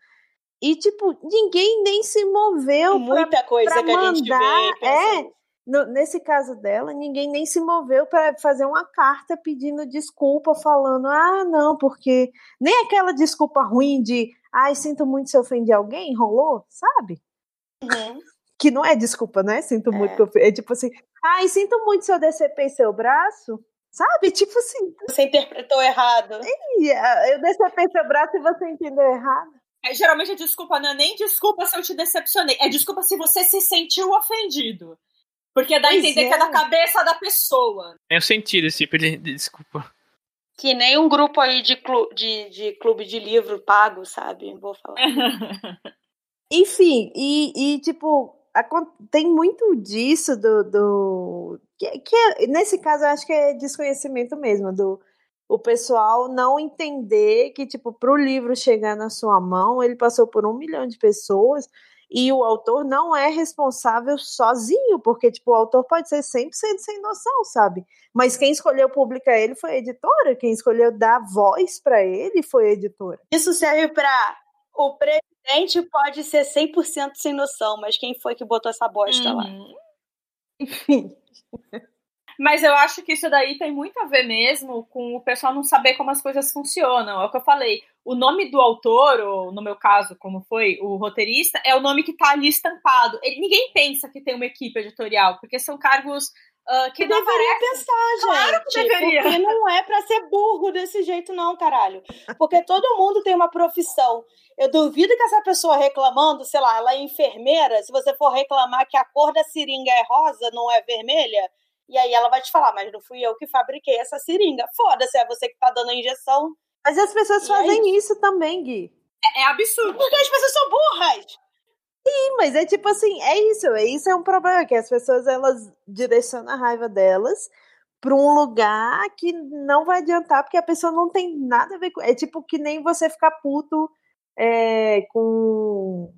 E, tipo, ninguém nem se moveu. Muita pra, coisa pra que mandar. a gente vê. É, no, nesse caso dela, ninguém nem se moveu para fazer uma carta pedindo desculpa, falando, ah, não, porque. Nem aquela desculpa ruim de, ai, sinto muito se ofendi alguém, rolou, sabe? Uhum que não é desculpa, né? Sinto muito é. eu É tipo assim, ai, sinto muito se eu decepei seu braço. Sabe? Tipo assim. Você interpretou errado. É, eu decepei seu braço e você entendeu errado. É, geralmente a desculpa não é nem desculpa se eu te decepcionei. É desculpa se você se sentiu ofendido. Porque dá a entender é. que é da cabeça da pessoa. Eu senti esse tipo de, de desculpa. Que nem um grupo aí de, clu de, de clube de livro pago, sabe? Vou falar. Enfim, e, e tipo, tem muito disso do. do que, que nesse caso eu acho que é desconhecimento mesmo, do o pessoal não entender que, tipo, para o livro chegar na sua mão, ele passou por um milhão de pessoas e o autor não é responsável sozinho, porque, tipo, o autor pode ser 100% sem noção, sabe? Mas quem escolheu publicar ele foi a editora, quem escolheu dar voz para ele foi a editora. Isso serve para o presidente pode ser 100% sem noção, mas quem foi que botou essa bosta uhum. lá? Enfim. Mas eu acho que isso daí tem muito a ver mesmo com o pessoal não saber como as coisas funcionam. É o que eu falei. O nome do autor, ou no meu caso, como foi, o roteirista, é o nome que está ali estampado. Ele, ninguém pensa que tem uma equipe editorial, porque são cargos Uh, que, que deveria pensar, gente. Claro que deveria. Porque não é para ser burro desse jeito, não, caralho. Porque todo mundo tem uma profissão. Eu duvido que essa pessoa reclamando, sei lá, ela é enfermeira, se você for reclamar que a cor da seringa é rosa, não é vermelha, e aí ela vai te falar, mas não fui eu que fabriquei essa seringa. Foda-se, é você que tá dando a injeção. Mas as pessoas e fazem aí... isso também, Gui. É, é absurdo. Porque as pessoas são burras. Sim, mas é tipo assim, é isso, é isso é um problema que as pessoas elas direcionam a raiva delas para um lugar que não vai adiantar porque a pessoa não tem nada a ver com, é tipo que nem você ficar puto é, com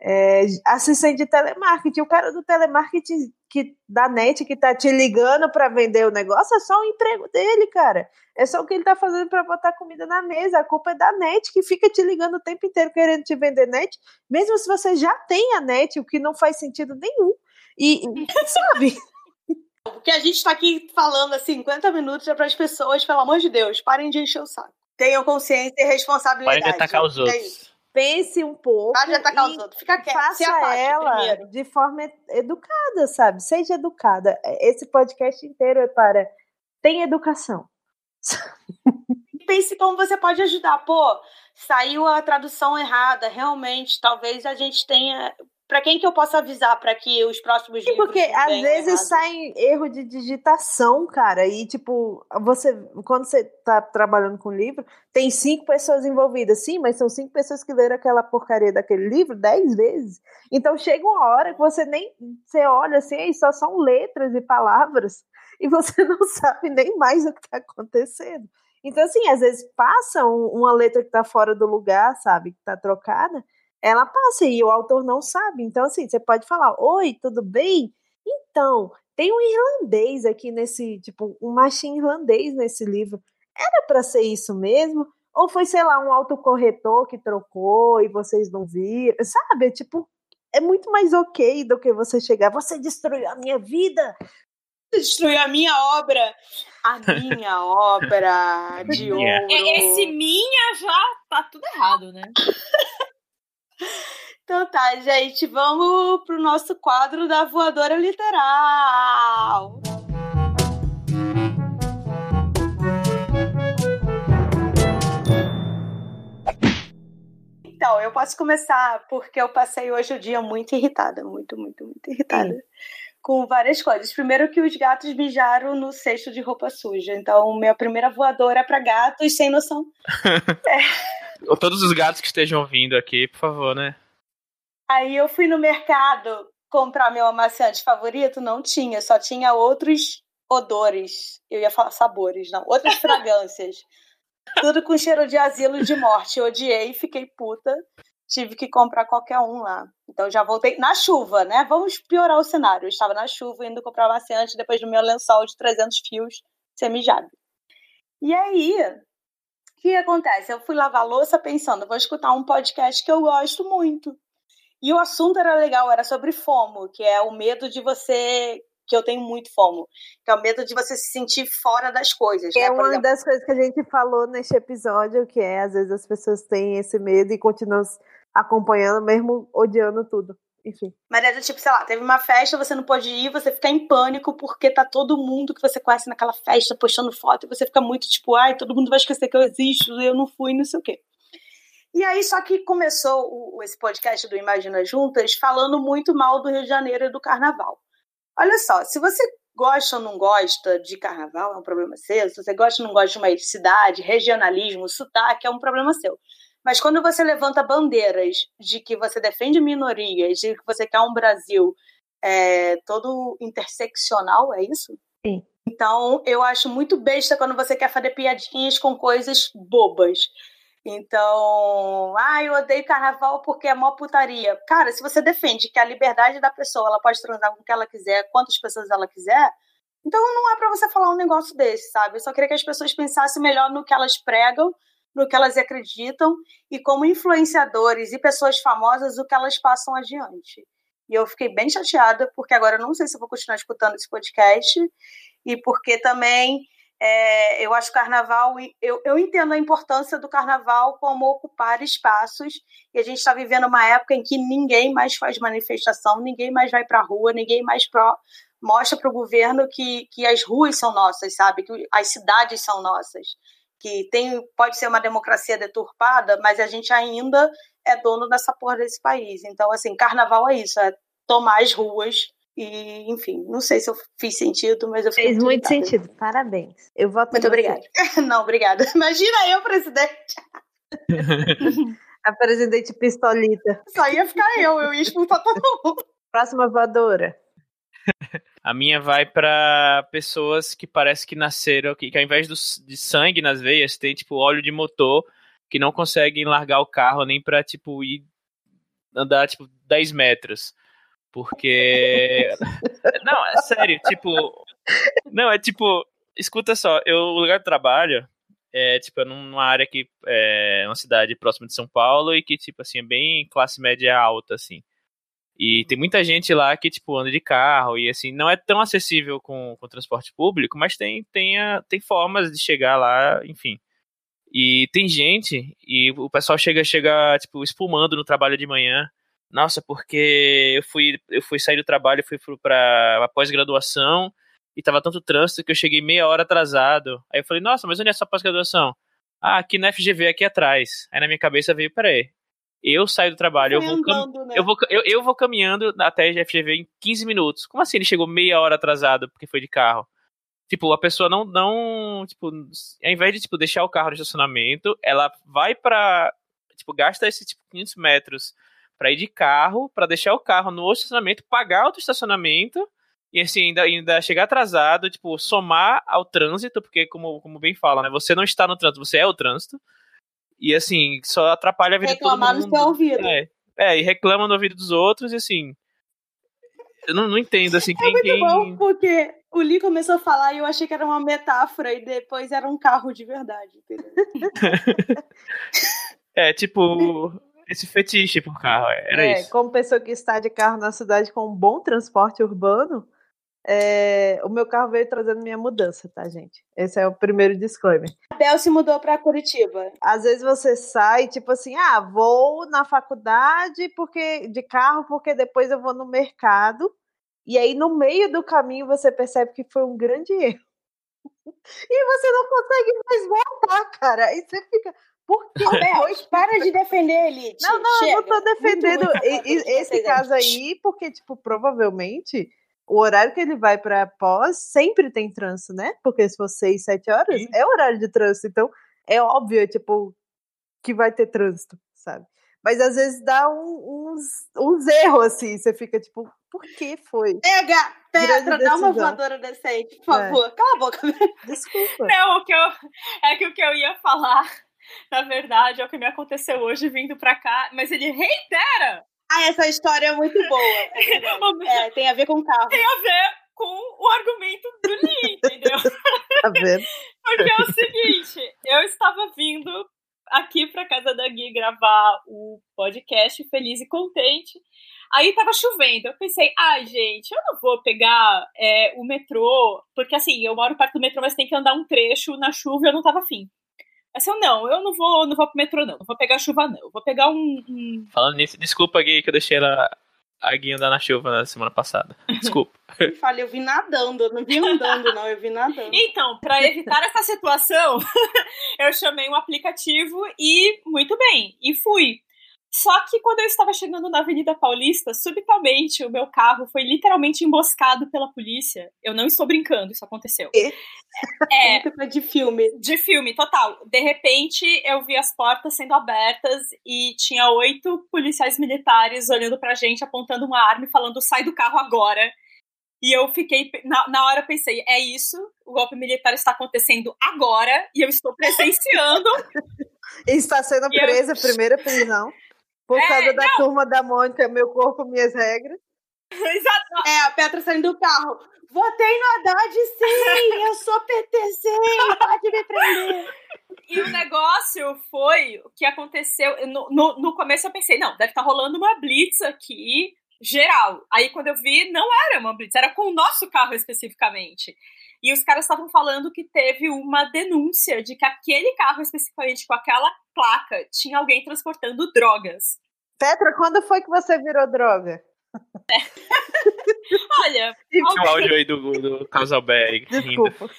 é, assistente de telemarketing. O cara do telemarketing que, da net que tá te ligando para vender o negócio é só o emprego dele, cara. É só o que ele tá fazendo para botar comida na mesa. A culpa é da net que fica te ligando o tempo inteiro querendo te vender net, mesmo se você já tem a net, o que não faz sentido nenhum. E, sabe? O que a gente tá aqui falando há 50 minutos é para as pessoas, pelo amor de Deus, parem de encher o saco. Tenham consciência e responsabilidade. Parem de atacar os outros. É pense um pouco atacar os outros. Fica quieto. Faça ela primeiro. de forma educada, sabe? Seja educada. Esse podcast inteiro é para tem educação. Pense como você pode ajudar. Pô, saiu a tradução errada. Realmente, talvez a gente tenha para quem que eu posso avisar para que os próximos Sim, porque às vezes sai erro de digitação, cara, e tipo, você quando você tá trabalhando com livro, tem cinco pessoas envolvidas, sim, mas são cinco pessoas que leram aquela porcaria daquele livro dez vezes. Então chega uma hora que você nem você olha assim, e só são letras e palavras e você não sabe nem mais o que está acontecendo. Então assim, às vezes passa uma letra que tá fora do lugar, sabe, que tá trocada ela passa e o autor não sabe. Então, assim, você pode falar: Oi, tudo bem? Então, tem um irlandês aqui nesse, tipo, um machinho irlandês nesse livro. Era para ser isso mesmo? Ou foi, sei lá, um autocorretor que trocou e vocês não viram? Sabe? Tipo, é muito mais ok do que você chegar. Você destruiu a minha vida. Você destruiu a minha obra. A minha obra de ouro. Esse minha já tá tudo errado, né? Então tá, gente, vamos pro nosso quadro da voadora literal. Então, eu posso começar porque eu passei hoje o dia muito irritada, muito, muito, muito irritada. Sim. Com várias coisas. Primeiro que os gatos mijaram no cesto de roupa suja. Então, minha primeira voadora é para gatos sem noção. é. Todos os gatos que estejam vindo aqui, por favor, né? Aí eu fui no mercado comprar meu amaciante favorito, não tinha, só tinha outros odores. Eu ia falar sabores, não, outras fragrâncias. Tudo com cheiro de asilo de morte. Eu odiei, fiquei puta. Tive que comprar qualquer um lá. Então já voltei na chuva, né? Vamos piorar o cenário. Eu estava na chuva indo comprar amaciante depois do meu lençol de 300 fios semijado. E aí, que acontece? Eu fui lavar louça pensando, vou escutar um podcast que eu gosto muito. E o assunto era legal, era sobre FOMO, que é o medo de você que eu tenho muito FOMO, que é o medo de você se sentir fora das coisas. É né? uma exemplo, das coisas que a gente falou neste episódio, que é às vezes as pessoas têm esse medo e continuam acompanhando, mesmo odiando tudo enfim. Mas é do tipo, sei lá, teve uma festa, você não pode ir, você fica em pânico porque tá todo mundo que você conhece naquela festa postando foto e você fica muito tipo, ai, todo mundo vai esquecer que eu existo, eu não fui, não sei o quê. E aí, só que começou o, esse podcast do Imagina Juntas falando muito mal do Rio de Janeiro e do carnaval. Olha só, se você gosta ou não gosta de carnaval, é um problema seu. Se você gosta ou não gosta de uma cidade, regionalismo, sotaque, é um problema seu. Mas quando você levanta bandeiras de que você defende minorias, de que você quer um Brasil é, todo interseccional, é isso? Sim. Então, eu acho muito besta quando você quer fazer piadinhas com coisas bobas. Então, ah, eu odeio carnaval porque é mó putaria. Cara, se você defende que a liberdade da pessoa, ela pode transar com o que ela quiser, quantas pessoas ela quiser, então não é para você falar um negócio desse, sabe? Eu só queria que as pessoas pensassem melhor no que elas pregam, no que elas acreditam e como influenciadores e pessoas famosas o que elas passam adiante. E eu fiquei bem chateada porque agora eu não sei se vou continuar escutando esse podcast e porque também é, eu acho carnaval, eu, eu entendo a importância do carnaval como ocupar espaços, e a gente está vivendo uma época em que ninguém mais faz manifestação, ninguém mais vai para a rua, ninguém mais pro, mostra para o governo que, que as ruas são nossas, sabe? Que as cidades são nossas. Que tem, pode ser uma democracia deturpada, mas a gente ainda é dono dessa porra desse país. Então, assim, carnaval é isso, é tomar as ruas e, enfim, não sei se eu fiz sentido, mas eu Fez muito sentido, parabéns. Eu voto Muito obrigada. Não, obrigada. Imagina eu, presidente. A presidente pistolita. Só ia ficar eu, eu ia expulsar todo mundo. Próxima voadora. A minha vai para pessoas que parece que nasceram, que, que ao invés do, de sangue nas veias, tem tipo óleo de motor, que não conseguem largar o carro nem pra, tipo, ir andar, tipo, 10 metros. Porque. não, é sério, tipo. Não, é tipo. Escuta só, eu, o lugar de trabalho é, tipo, é numa área que é uma cidade próxima de São Paulo e que, tipo, assim, é bem classe média alta, assim. E tem muita gente lá que, tipo, anda de carro e, assim, não é tão acessível com, com transporte público, mas tem, tem, a, tem formas de chegar lá, enfim. E tem gente, e o pessoal chega, chega, tipo, espumando no trabalho de manhã, nossa, porque eu fui, eu fui sair do trabalho, fui para pós-graduação e tava tanto trânsito que eu cheguei meia hora atrasado. Aí eu falei, nossa, mas onde é essa pós-graduação? Ah, aqui na FGV, aqui atrás. Aí na minha cabeça veio, peraí, eu saio do trabalho, eu vou, andando, né? eu, vou, eu, eu vou caminhando até a FGV em 15 minutos. Como assim ele chegou meia hora atrasado porque foi de carro? Tipo, a pessoa não, não, tipo, ao invés de, tipo, deixar o carro no estacionamento, ela vai pra, tipo, gasta esse, tipo, 500 metros para ir de carro, para deixar o carro no estacionamento, pagar outro estacionamento e assim ainda, ainda chegar atrasado, tipo, somar ao trânsito, porque como, como bem fala, né, você não está no trânsito, você é o trânsito. E assim, só atrapalha a vida Reclamar de todo mundo. no seu ouvido. É, é, e reclama no ouvido dos outros e assim, eu não, não entendo assim É quem, muito quem... bom, porque o Lee começou a falar e eu achei que era uma metáfora e depois era um carro de verdade, entendeu? é, tipo, esse fetiche por carro, era é, isso. Como pessoa que está de carro na cidade com um bom transporte urbano, é, o meu carro veio trazendo minha mudança, tá, gente? Esse é o primeiro disclaimer. A Bel se mudou para Curitiba. Às vezes você sai, tipo assim, ah, vou na faculdade porque de carro, porque depois eu vou no mercado. E aí, no meio do caminho, você percebe que foi um grande erro. E você não consegue mais voltar, cara. Aí você fica, por que? Para de defender Elite. Não, não, Chega. eu não tô defendendo Muito e- e- esse caso aí, porque, tipo, provavelmente o horário que ele vai pra pós sempre tem trânsito, né? Porque se for seis, sete horas, Sim. é horário de trânsito. Então, é óbvio, tipo, que vai ter trânsito, sabe? Mas às vezes dá um- uns, uns erros, assim. Você fica, tipo, por que foi? Pega, Petra, dá uma voadora decente, por É. favor. Cala a boca. Desculpa. Não, o que eu, é que o que eu ia falar, na verdade, é o que me aconteceu hoje vindo pra cá, mas ele reitera Ah, essa história é muito boa. É. É, tem a ver com carro. tem a ver com o argumento do Lee, entendeu? Tá vendo? Porque é o seguinte, eu estava vindo aqui pra casa da Gui gravar o podcast feliz e contente. Aí tava chovendo. Eu pensei, ai, gente, eu não vou pegar é, o metrô, porque assim, eu moro perto do metrô, mas tem que andar um trecho na chuva e eu não tava afim. Eu não, eu não vou, não vou pro metrô, não. Não vou pegar chuva, não. Eu vou pegar um- um Falando nisso, desculpa, Gui, que eu deixei ela, a Gui andar na chuva na semana passada. Desculpa. Eu falei, eu vi nadando. Eu não vi andando, não. Eu vi nadando. Então, para evitar essa situação, eu chamei um aplicativo e muito bem, e fui. Só que quando eu estava chegando na Avenida Paulista, subitamente o meu carro foi literalmente emboscado pela polícia. Eu não estou brincando, isso aconteceu. É. De filme. De filme, total. De repente, eu vi as portas sendo abertas e tinha oito policiais militares olhando pra gente, apontando uma arma e falando: sai do carro agora. E eu fiquei, na, na hora pensei, é isso, o golpe militar está acontecendo agora e eu estou presenciando. está sendo presa, eu... primeira prisão. Por é, causa da não. turma da Mônica, meu corpo, minhas regras. Exato. É, a Petra saindo do carro. Votei no Haddad, sim! Eu sou PT, sim! Pode me prender! E o negócio foi o que aconteceu. No, no, no começo eu pensei, não, deve estar tá rolando uma blitz aqui, geral. Aí quando eu vi, não era uma blitz, era com o nosso carro especificamente. E os caras estavam falando que teve uma denúncia de que aquele carro, especificamente com aquela placa, tinha alguém transportando drogas. Petra, quando foi que você virou droga? É. Olha. Tinha o áudio aí do, do Casalberg Desculpa.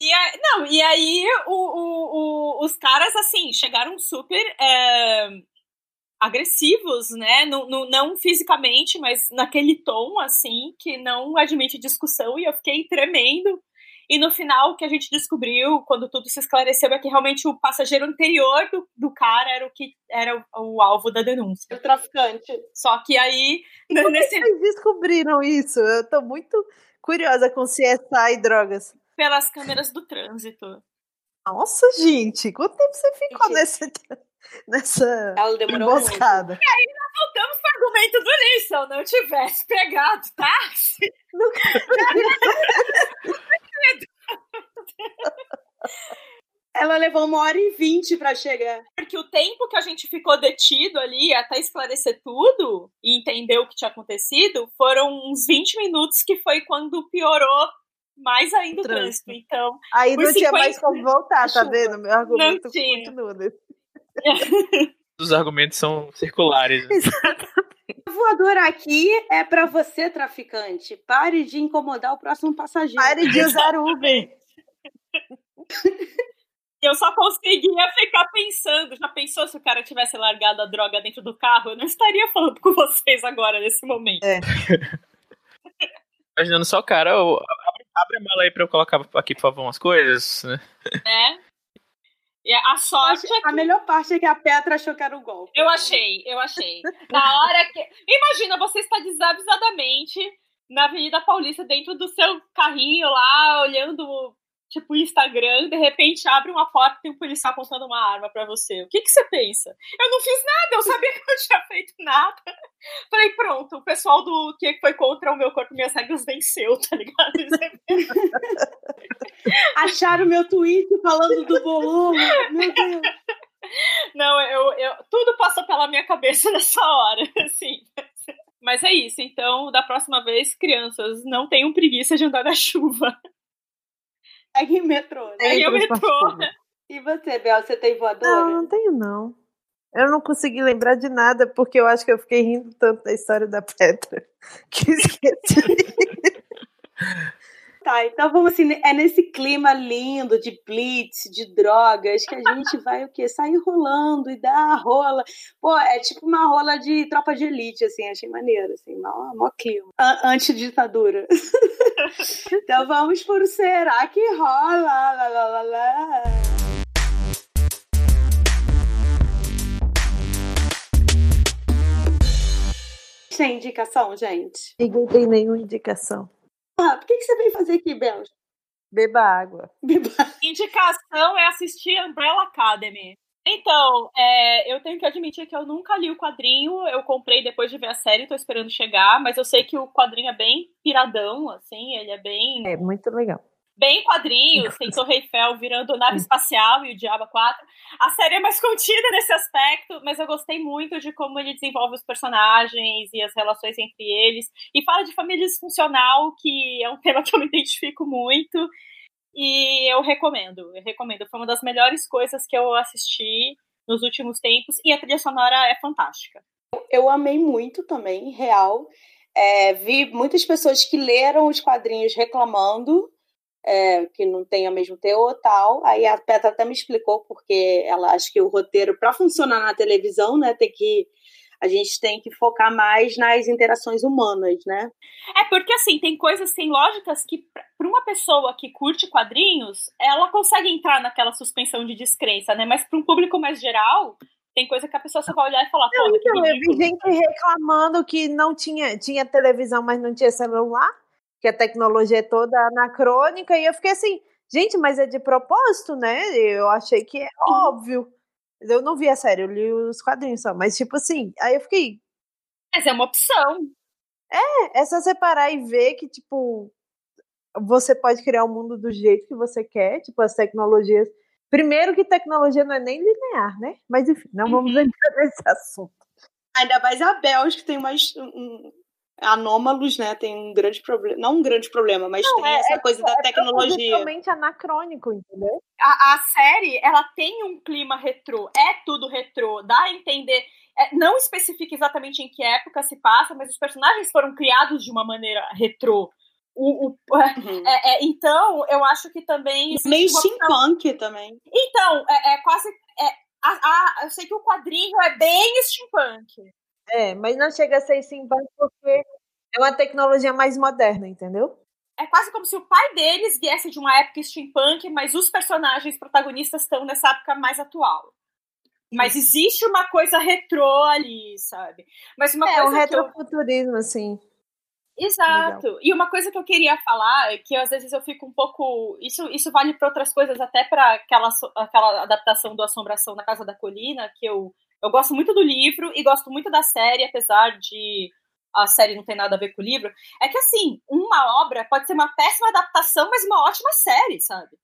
E aí, não, e aí o, o, o, os caras, assim, chegaram super é, agressivos, né? No, no, não fisicamente, mas naquele tom, assim, que não admite discussão, e eu fiquei tremendo. E no final, o que a gente descobriu, quando tudo se esclareceu, é que realmente o passageiro anterior do, do cara era o que era o, o alvo da denúncia. O traficante. Só que aí. E como nesse... vocês descobriram isso? Eu tô muito curiosa com CSI e drogas. Pelas câmeras do trânsito. Nossa, gente, quanto tempo você ficou nesse, nessa Ela demorou emboscada? Muito. E aí nós voltamos pro argumento do Lee, se eu não tivesse pegado táxi. Nunca... Ela levou uma hora e vinte para chegar. Porque o tempo que a gente ficou detido ali até esclarecer tudo e entender o que tinha acontecido foram uns 20 minutos, que foi quando piorou mais ainda o trânsito. trânsito. Então, aí não tinha mais como voltar, tá vendo? Meu argumento não tinha. continua. Os argumentos são circulares. Né? Exatamente. A voadora aqui é para você, traficante. Pare de incomodar o próximo passageiro. Pare de usar Uber. Eu só conseguia ficar pensando. Já pensou se o cara tivesse largado a droga dentro do carro? Eu não estaria falando com vocês agora, nesse momento. É. Imaginando só o cara, abre, abre, a mala aí pra eu colocar aqui, por favor, umas coisas, né? É. E a sorte é que... A melhor parte é que a Petra achou que era o golpe. Eu achei, eu achei. Na hora que. Imagina, você está desavisadamente na Avenida Paulista, dentro do seu carrinho lá, olhando tipo, Instagram, de repente abre uma foto e tem um policial apontando uma arma para você. O que, que você pensa? Eu não fiz nada, eu sabia que eu não tinha feito nada. Falei, pronto, o pessoal do que foi contra o meu corpo e minhas regras venceu, tá ligado? Acharam meu tweet falando do volume, meu Deus. Não, eu, eu, tudo passou pela minha cabeça nessa hora, assim. Mas é isso, então, da próxima vez, crianças, não tenham preguiça de andar na chuva. Segue o metrô. Né? Segue o metrô. E você, Bel, você tem voadora? Não, não tenho, não. Eu não consegui lembrar de nada, porque eu acho que eu fiquei rindo tanto da história da Petra que esqueci. Tá, então vamos assim, é nesse clima lindo de blitz, de drogas, que a gente vai o quê? Sair rolando e dar a rola. Pô, é tipo uma rola de tropa de elite, assim, achei maneiro, assim, mó, mó clima. Anti-ditadura. então vamos por Será que rola? Lá, lá, lá, lá. Tem indicação, gente? Ninguém tem nenhuma indicação. Ah, por que, que você veio fazer aqui, Belja? Beba água. Beba. Indicação é assistir Umbrella Academy. Então, é, eu tenho que admitir que eu nunca li o quadrinho. Eu comprei depois de ver a série, tô esperando chegar, mas eu sei que o quadrinho é bem piradão, assim, ele é bem. É muito legal bem quadrinhos, tem Torre Eiffel virando nave espacial e o Diabo 4. A série é mais contida nesse aspecto, mas eu gostei muito de como ele desenvolve os personagens e as relações entre eles. E fala de família disfuncional, que é um tema que eu me identifico muito. E eu recomendo, eu recomendo. Foi uma das melhores coisas que eu assisti nos últimos tempos. E a trilha sonora é fantástica. Eu amei muito também, real. É, vi muitas pessoas que leram os quadrinhos reclamando é, que não tenha mesmo teor tal. Aí a Petra até me explicou porque ela acha que o roteiro, para funcionar na televisão, né, tem que a gente tem que focar mais nas interações humanas, né? É porque assim, tem coisas, tem lógicas que para uma pessoa que curte quadrinhos, ela consegue entrar naquela suspensão de descrença, né? Mas para um público mais geral, tem coisa que a pessoa só vai olhar e falar, pô, não, então, eu vi gente reclamando que não tinha, tinha televisão, mas não tinha celular, que a tecnologia é toda anacrônica, e eu fiquei assim, gente, mas é de propósito, né? Eu achei que é óbvio. Eu não vi a série, eu li os quadrinhos só. Mas, tipo assim, aí eu fiquei. Mas é uma opção. É, é só separar e ver que, tipo, você pode criar o mundo do jeito que você quer, tipo, as tecnologias. Primeiro que tecnologia não é nem linear, né? Mas enfim, não vamos uhum. entrar nesse assunto. Ainda mais a Bélgica tem mais um, anômalos, né? Tem um grande problema. Não um grande problema, mas não, tem é, essa é, coisa é, da tecnologia. É totalmente anacrônico, entendeu? A, a, série, ela tem um clima retrô. É tudo retrô. Dá a entender. É, não especifica exatamente em que época se passa, mas os personagens foram criados de uma maneira retrô. O, o uhum. é, é, então, eu acho que também. Meio steampunk também. Então, é, quase. A, a, eu sei que o quadrinho é bem steampunk. É, mas não chega a ser steampunk porque é uma tecnologia mais moderna, entendeu? É quase como se o pai deles viesse de uma época steampunk, mas os personagens protagonistas estão nessa época mais atual. Mas existe uma coisa retrô ali, sabe? Mas uma é, coisa um retrofuturismo, eu... assim. Exato. Legal. E uma coisa que eu queria falar, é que às vezes eu fico um pouco. Isso, isso vale para outras coisas, até para aquela, aquela adaptação do Assombração na Casa da Colina, que eu eu gosto muito do livro e gosto muito da série, apesar de a série não ter nada a ver com o livro. É que, assim, uma obra pode ser uma péssima adaptação, mas uma ótima série, sabe?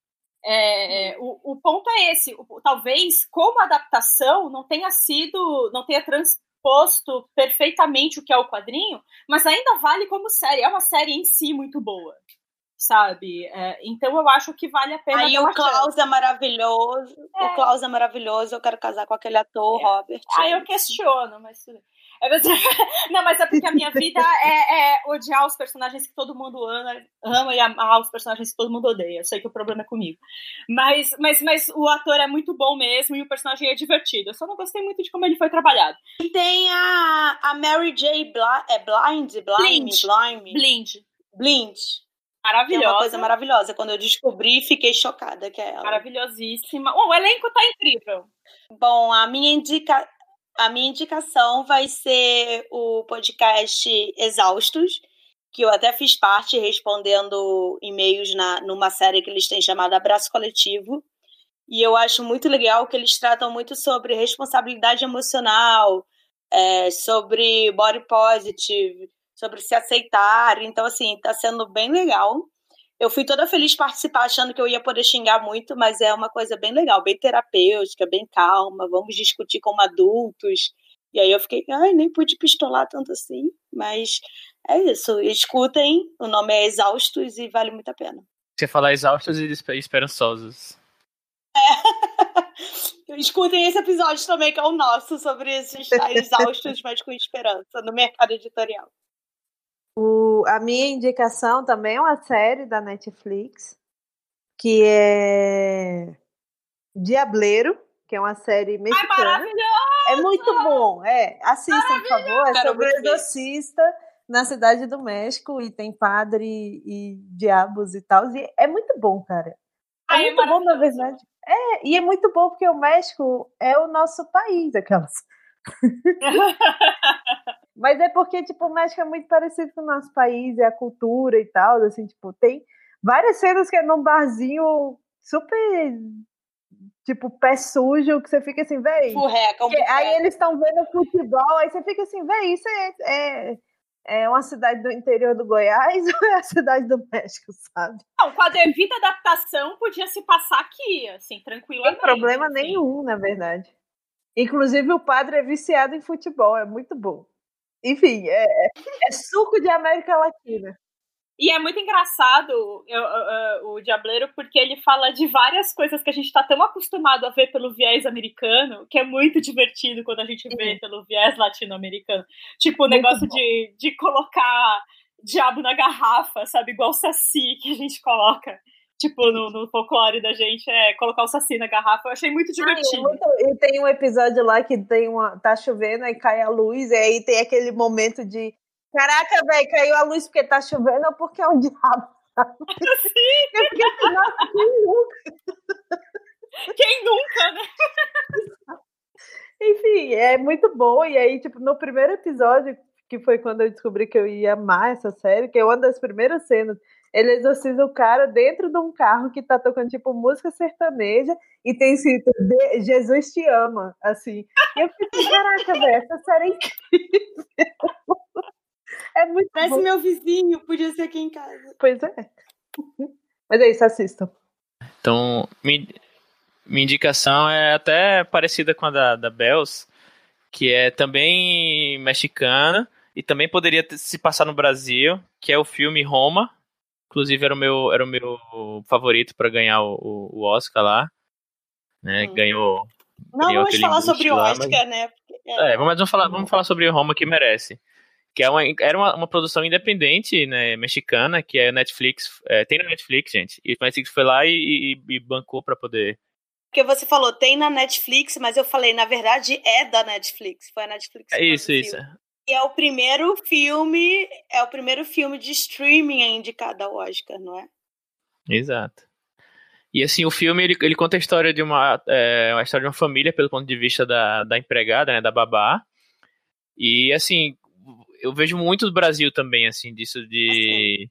É, hum. o, o ponto é esse. O, talvez, como adaptação, não tenha sido, não tenha transposto perfeitamente o que é o quadrinho, mas ainda vale como série. É uma série em si muito boa sabe? É, então eu acho que vale a pena. Aí o Klaus é maravilhoso. É. O Klaus é maravilhoso, eu quero casar com aquele ator, é. Robert. Aí eu questiono, mas. É, não, mas é porque a minha vida é, é, odiar os personagens que todo mundo ama, ama e amar os personagens que todo mundo odeia. Eu sei que o problema é comigo. Mas, mas, mas o ator é muito bom mesmo e o personagem é divertido. Eu só não gostei muito de como ele foi trabalhado. E tem a, a Mary J. Bla, é Blind? Blind? Blind. Blind. Blind. Maravilhosa. é uma coisa maravilhosa. Quando eu descobri, fiquei chocada que é ela. Maravilhosíssima. Oh, o elenco tá incrível. Bom, a minha, indica... a minha indicação vai ser o podcast Exaustos, que eu até fiz parte respondendo e-mails na, numa série que eles têm chamada Abraço Coletivo. E eu acho muito legal que eles tratam muito sobre responsabilidade emocional, é, sobre body positive, sobre se aceitar. Então, assim, tá sendo bem legal. Eu fui toda feliz participar, achando que eu ia poder xingar muito, mas é uma coisa bem legal, bem terapêutica, bem calma. Vamos discutir como adultos. E aí eu fiquei, ai, nem pude pistolar tanto assim, mas é isso. Escutem, o nome é Exaustos e vale muito a pena. Você falar exaustos e esperançosos. É. Escutem esse episódio também, que é o nosso, sobre esses exaustos, mas com esperança, no mercado editorial. O, a minha indicação também é uma série da Netflix, que é Diableiro, que é uma série mexicana. é muito bom, é. Assistam, por favor. É sobre o exorcista na cidade do México e tem padre e diabos e tal. E é muito bom, cara. É Ai, muito é bom, na verdade. É, e é muito bom porque o México é o nosso país, aquelas. Mas é porque, tipo, o México é muito parecido com o nosso país, e a cultura e tal, assim, tipo, tem várias cenas que é num barzinho super, tipo, pé sujo, que você fica assim, véi... Furreca, um aí eles estão vendo futebol, aí você fica assim, véi, isso é, é, é uma cidade do interior do Goiás ou é a cidade do México, sabe? Não, com a devida adaptação, podia se passar aqui, assim, tranquilamente. Sem problema assim. nenhum, na verdade. Inclusive, o padre é viciado em futebol, é muito bom. Enfim, é, é, é suco de América Latina. E é muito engraçado eu, eu, o Diableiro, porque ele fala de várias coisas que a gente está tão acostumado a ver pelo viés americano, que é muito divertido quando a gente vê pelo viés latino-americano. Tipo, o negócio de, de colocar diabo na garrafa, sabe? Igual o saci que a gente coloca. Tipo, no, no, folclore da gente, é colocar o saci na garrafa. Eu achei muito divertido. Ah, e tem um episódio lá que tem uma, tá chovendo, aí cai a luz, e aí tem aquele momento de caraca, velho, caiu a luz porque tá chovendo ou porque é um diabo? Sim. Eu fiquei assim, nossa, quem nunca? Quem nunca, né? Enfim, é muito bom. E aí, tipo, no primeiro episódio, que foi quando eu descobri que eu ia amar essa série, que é uma das primeiras cenas, ele exorciza o cara dentro de um carro que tá tocando, tipo, música sertaneja e tem escrito Jesus te ama, assim. E eu fiquei, caraca, velho, essa série é incrível. É muito Parece bom. meu vizinho, podia ser aqui em casa. Pois é. Mas é isso, assistam. Então, minha, minha indicação é até parecida com a da, da Bells, que é também mexicana e também poderia se passar no Brasil, que é o filme Roma. Inclusive era o meu, era o meu favorito para ganhar o, o, Oscar lá. Né? Hum. Ganhou. Não ganhou vamos falar sobre o Oscar, mas... né? É, é vamos, falar, vamos falar sobre Roma que merece que é uma, era uma, uma, produção independente, né, mexicana, que é Netflix, é, tem na Netflix, gente, e a Netflix foi lá e, e, e bancou para poder... Porque você falou, tem na Netflix, mas eu falei, na verdade, é da Netflix, foi a Netflix. É isso, isso. E é o primeiro filme, é o primeiro filme de streaming indicado ao Oscar, não é? Exato. E assim, o filme ele, ele conta a história de uma, é, história de uma família pelo ponto de vista da, da empregada, né, da babá. E assim, eu vejo muito do Brasil também, assim, disso de.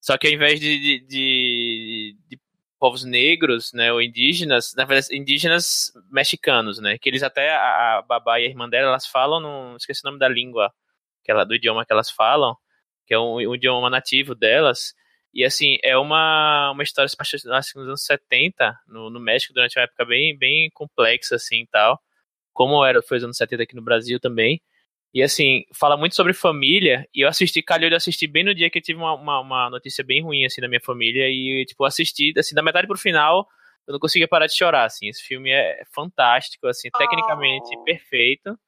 Só que ao invés de, de, de, de povos negros, né, ou indígenas, na verdade, indígenas mexicanos, né, que eles até, a, a babá e a irmã dela, elas falam, não esqueci o nome da língua, que ela, do idioma que elas falam, que é um, um idioma nativo delas, e assim, é uma, uma história, que nos anos 70, no, no México, durante uma época bem, bem complexa, assim, tal, como era, foi os anos 70 aqui no Brasil também, e assim, fala muito sobre família. E eu assisti, calhou de assistir bem no dia que eu tive uma, uma, uma, notícia bem ruim, assim, da minha família. E, tipo, assisti, assim, da metade pro final, eu não conseguia parar de chorar, assim. Esse filme é fantástico, assim, tecnicamente oh. perfeito.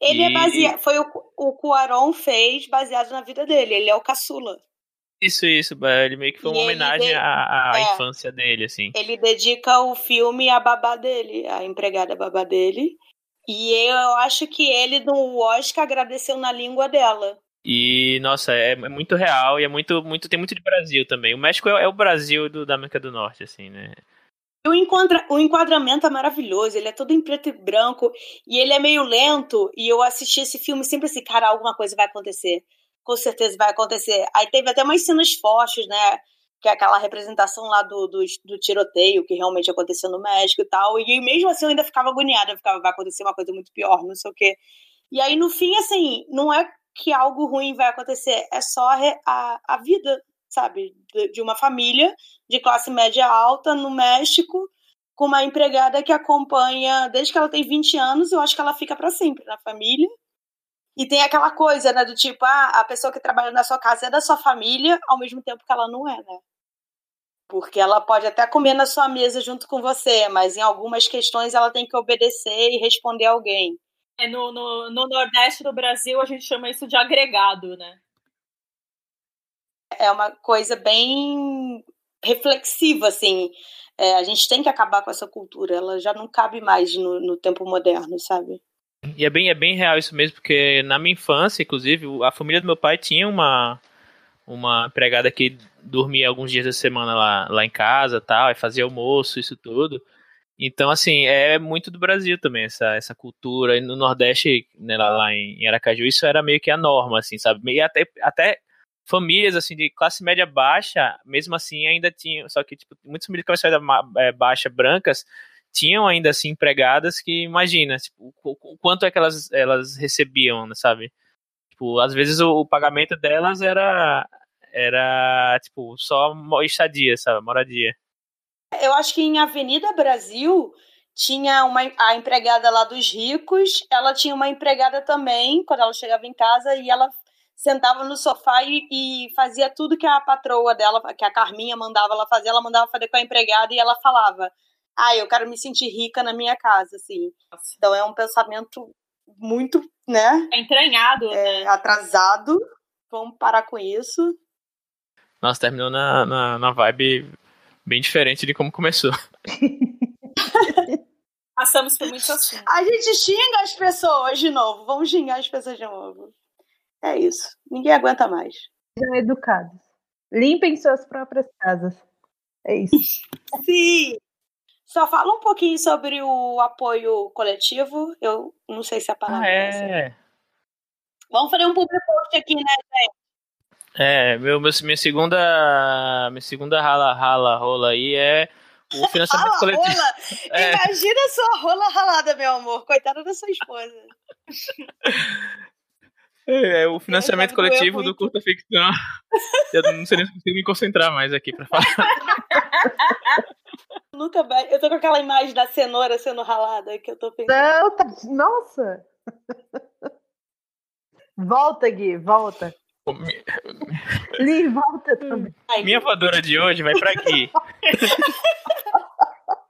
Ele é e... é baseado. Foi o, o Cuaron fez baseado na vida dele. Ele é o caçula. Isso, isso. Ele meio que foi uma homenagem de... à, à é. infância dele, assim. Ele dedica o filme à babá dele, à empregada babá dele. E eu acho que ele no Oscar agradeceu na língua dela. E, nossa, é, é, muito real e é muito, muito. Tem muito de Brasil também. O México é, é o Brasil do, da América do Norte, assim, né? O, enquadra, o enquadramento é maravilhoso, ele é todo em preto e branco e ele é meio lento. E eu assisti esse filme sempre assim, cara, alguma coisa vai acontecer. Com certeza vai acontecer. Aí teve até umas cenas fortes, né? Que é aquela representação lá do, do, do, tiroteio que realmente aconteceu no México e tal. E mesmo assim eu ainda ficava agoniada, ficava, vai acontecer uma coisa muito pior, não sei o quê. E aí, no fim, assim, não é que algo ruim vai acontecer, é só a, a vida, sabe, de uma família de classe média alta no México, com uma empregada que acompanha desde que ela tem 20 anos, eu acho que ela fica para sempre na família. E tem aquela coisa, né, do tipo, ah, a pessoa que trabalha na sua casa é da sua família, ao mesmo tempo que ela não é, né? Porque ela pode até comer na sua mesa junto com você, mas em algumas questões ela tem que obedecer e responder a alguém. É, no, no, no Nordeste do Brasil a gente chama isso de agregado, né? É uma coisa bem reflexiva, assim. É, a gente tem que acabar com essa cultura, ela já não cabe mais no, no tempo moderno, sabe? E é bem, é bem real isso mesmo, porque na minha infância, inclusive, a família do meu pai tinha uma, uma empregada que dormia alguns dias da semana lá, lá em casa tal, e fazia almoço, isso tudo. Então, assim, é muito do Brasil também, essa, essa cultura. E no Nordeste, né, lá, lá em Aracaju, isso era meio que a norma, assim, sabe? E até, até famílias, assim, de classe média baixa, mesmo assim, ainda tinham. Só que, tipo, muitas famílias de classe média baixa brancas tinham ainda, assim, empregadas que, imagina, tipo, o, quanto é que elas, elas recebiam, sabe? Tipo, às vezes o, o pagamento delas era era, tipo, só estadia, sabe? Moradia. Eu acho que em Avenida Brasil tinha uma a empregada lá dos ricos, ela tinha uma empregada também, quando ela chegava em casa, e ela sentava no sofá e, e, fazia tudo que a patroa dela, que a Carminha mandava ela fazer, ela mandava fazer com a empregada e ela falava: "Ah, eu quero me sentir rica na minha casa", assim. Então é um pensamento muito, né? É entranhado, é, né? atrasado. Vamos parar com isso. Nossa, terminou na, na, na vibe bem diferente de como começou. Passamos por muitos assuntos. A gente xinga as pessoas de novo. Vamos xingar as pessoas de novo. É isso. Ninguém aguenta mais. Sejam educados. Limpem suas próprias casas. É isso. Sim. Só fala um pouquinho sobre o apoio coletivo. Eu não sei se a palavra Ah, é é. Vamos fazer um public post aqui, né, gente? É, meu, meu- minha segunda. Minha segunda rala, rala, rola aí é o financiamento Fala, coletivo. rola! É. Imagina a sua rola ralada, meu amor. Coitada da sua esposa. É, é o financiamento coletivo do curta ficção. Eu não sei nem se consigo me concentrar mais aqui pra falar. Nunca mais. Eu tô com aquela imagem da cenoura sendo ralada que eu tô pensando. Não, tá... Nossa! Volta, Gui, volta. Li, volta também. Ai, Minha voadora de hoje vai pra aqui.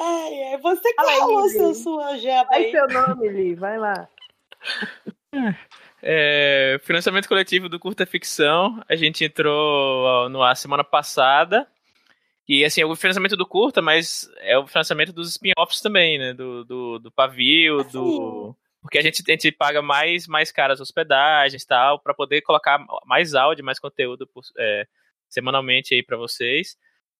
ai, ai, você que falou seu sua jeba Vai aí. seu nome, Li, vai lá. É, financiamento coletivo do curta ficção. A gente entrou no ar semana passada. E assim, é o financiamento do curta, mas é o financiamento dos spin-offs também, né? Do, do, do pavio, do. Porque a gente, a gente paga mais, mais caras hospedagens e tal, pra poder colocar mais áudio, mais conteúdo por- é, semanalmente aí pra vocês.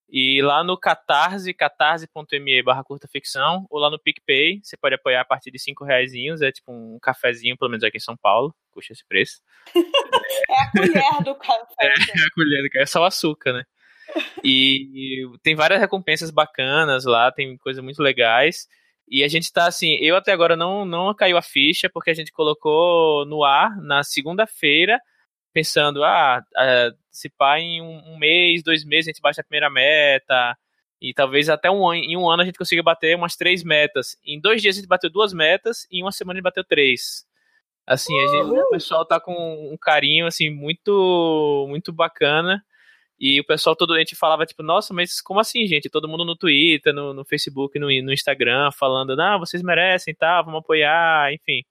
E lá no Catarse, catarse.me barra curta ficção, ou lá no PicPay, você pode apoiar a partir de 5 reais, é tipo um cafezinho, pelo menos aqui em São Paulo, custa esse preço. É a colher do café. É a colher, é só o açúcar, né? E tem várias recompensas bacanas lá, tem coisas muito legais. E a gente tá assim, eu até agora não, não caiu a ficha, porque a gente colocou no ar na segunda-feira, pensando, ah, se pá em um, mês, dois meses a gente bate a primeira meta, e talvez até um, an- em um ano a gente consiga bater umas três metas. Em dois dias a gente bateu duas metas, e em uma semana a gente bateu três. Assim, a gente, o pessoal tá com um carinho, assim, muito, muito bacana. E o pessoal todo a gente falava, tipo, nossa, mas como assim, gente? Todo mundo no Twitter, no, no Facebook, no, no Instagram, falando, não, vocês merecem, tá, vamos apoiar, enfim.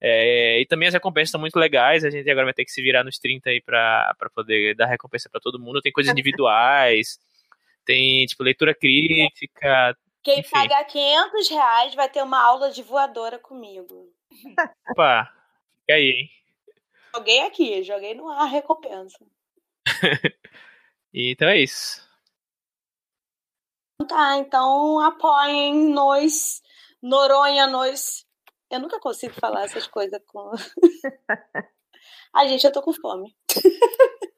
É, e também as recompensas são muito legais, a gente agora vai ter que se virar nos 30 aí pra, pra poder dar recompensa pra todo mundo. Tem coisas individuais, tem, tipo, leitura crítica. Quem Enfim. pagar 500 reais vai ter uma aula de voadora comigo. Opa, fica aí, hein? Joguei aqui, joguei no ar a recompensa. E, então é isso. Tá, então apoiem nós, Noronha, nós. Eu nunca consigo falar essas coisas com. Ai, gente, eu tô com fome.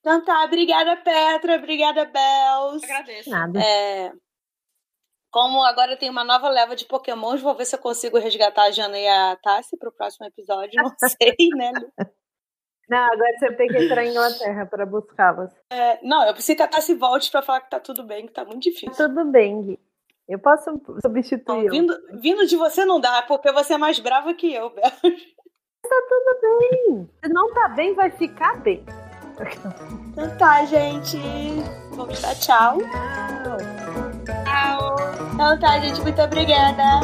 então tá, obrigada, Petra, obrigada, Bels. Agradeço. Nada. É, como agora tem uma nova leva de pokémons, vou ver se eu consigo resgatar a Jana e a Tassi pro próximo episódio. Não sei, né? Não, agora você tem que entrar em Inglaterra para buscá-las. É, não, eu preciso que a Tassi volte pra falar que tá tudo bem, que tá muito difícil. Tudo bem, Gui. Eu posso Não, substituir. vindo, vindo de você não dá, porque você é mais brava que eu, Bel. Se não tá bem, vai ficar bem. Então tá, gente. Vamos dar tchau. Tchau. Então tá, gente. Muito obrigada.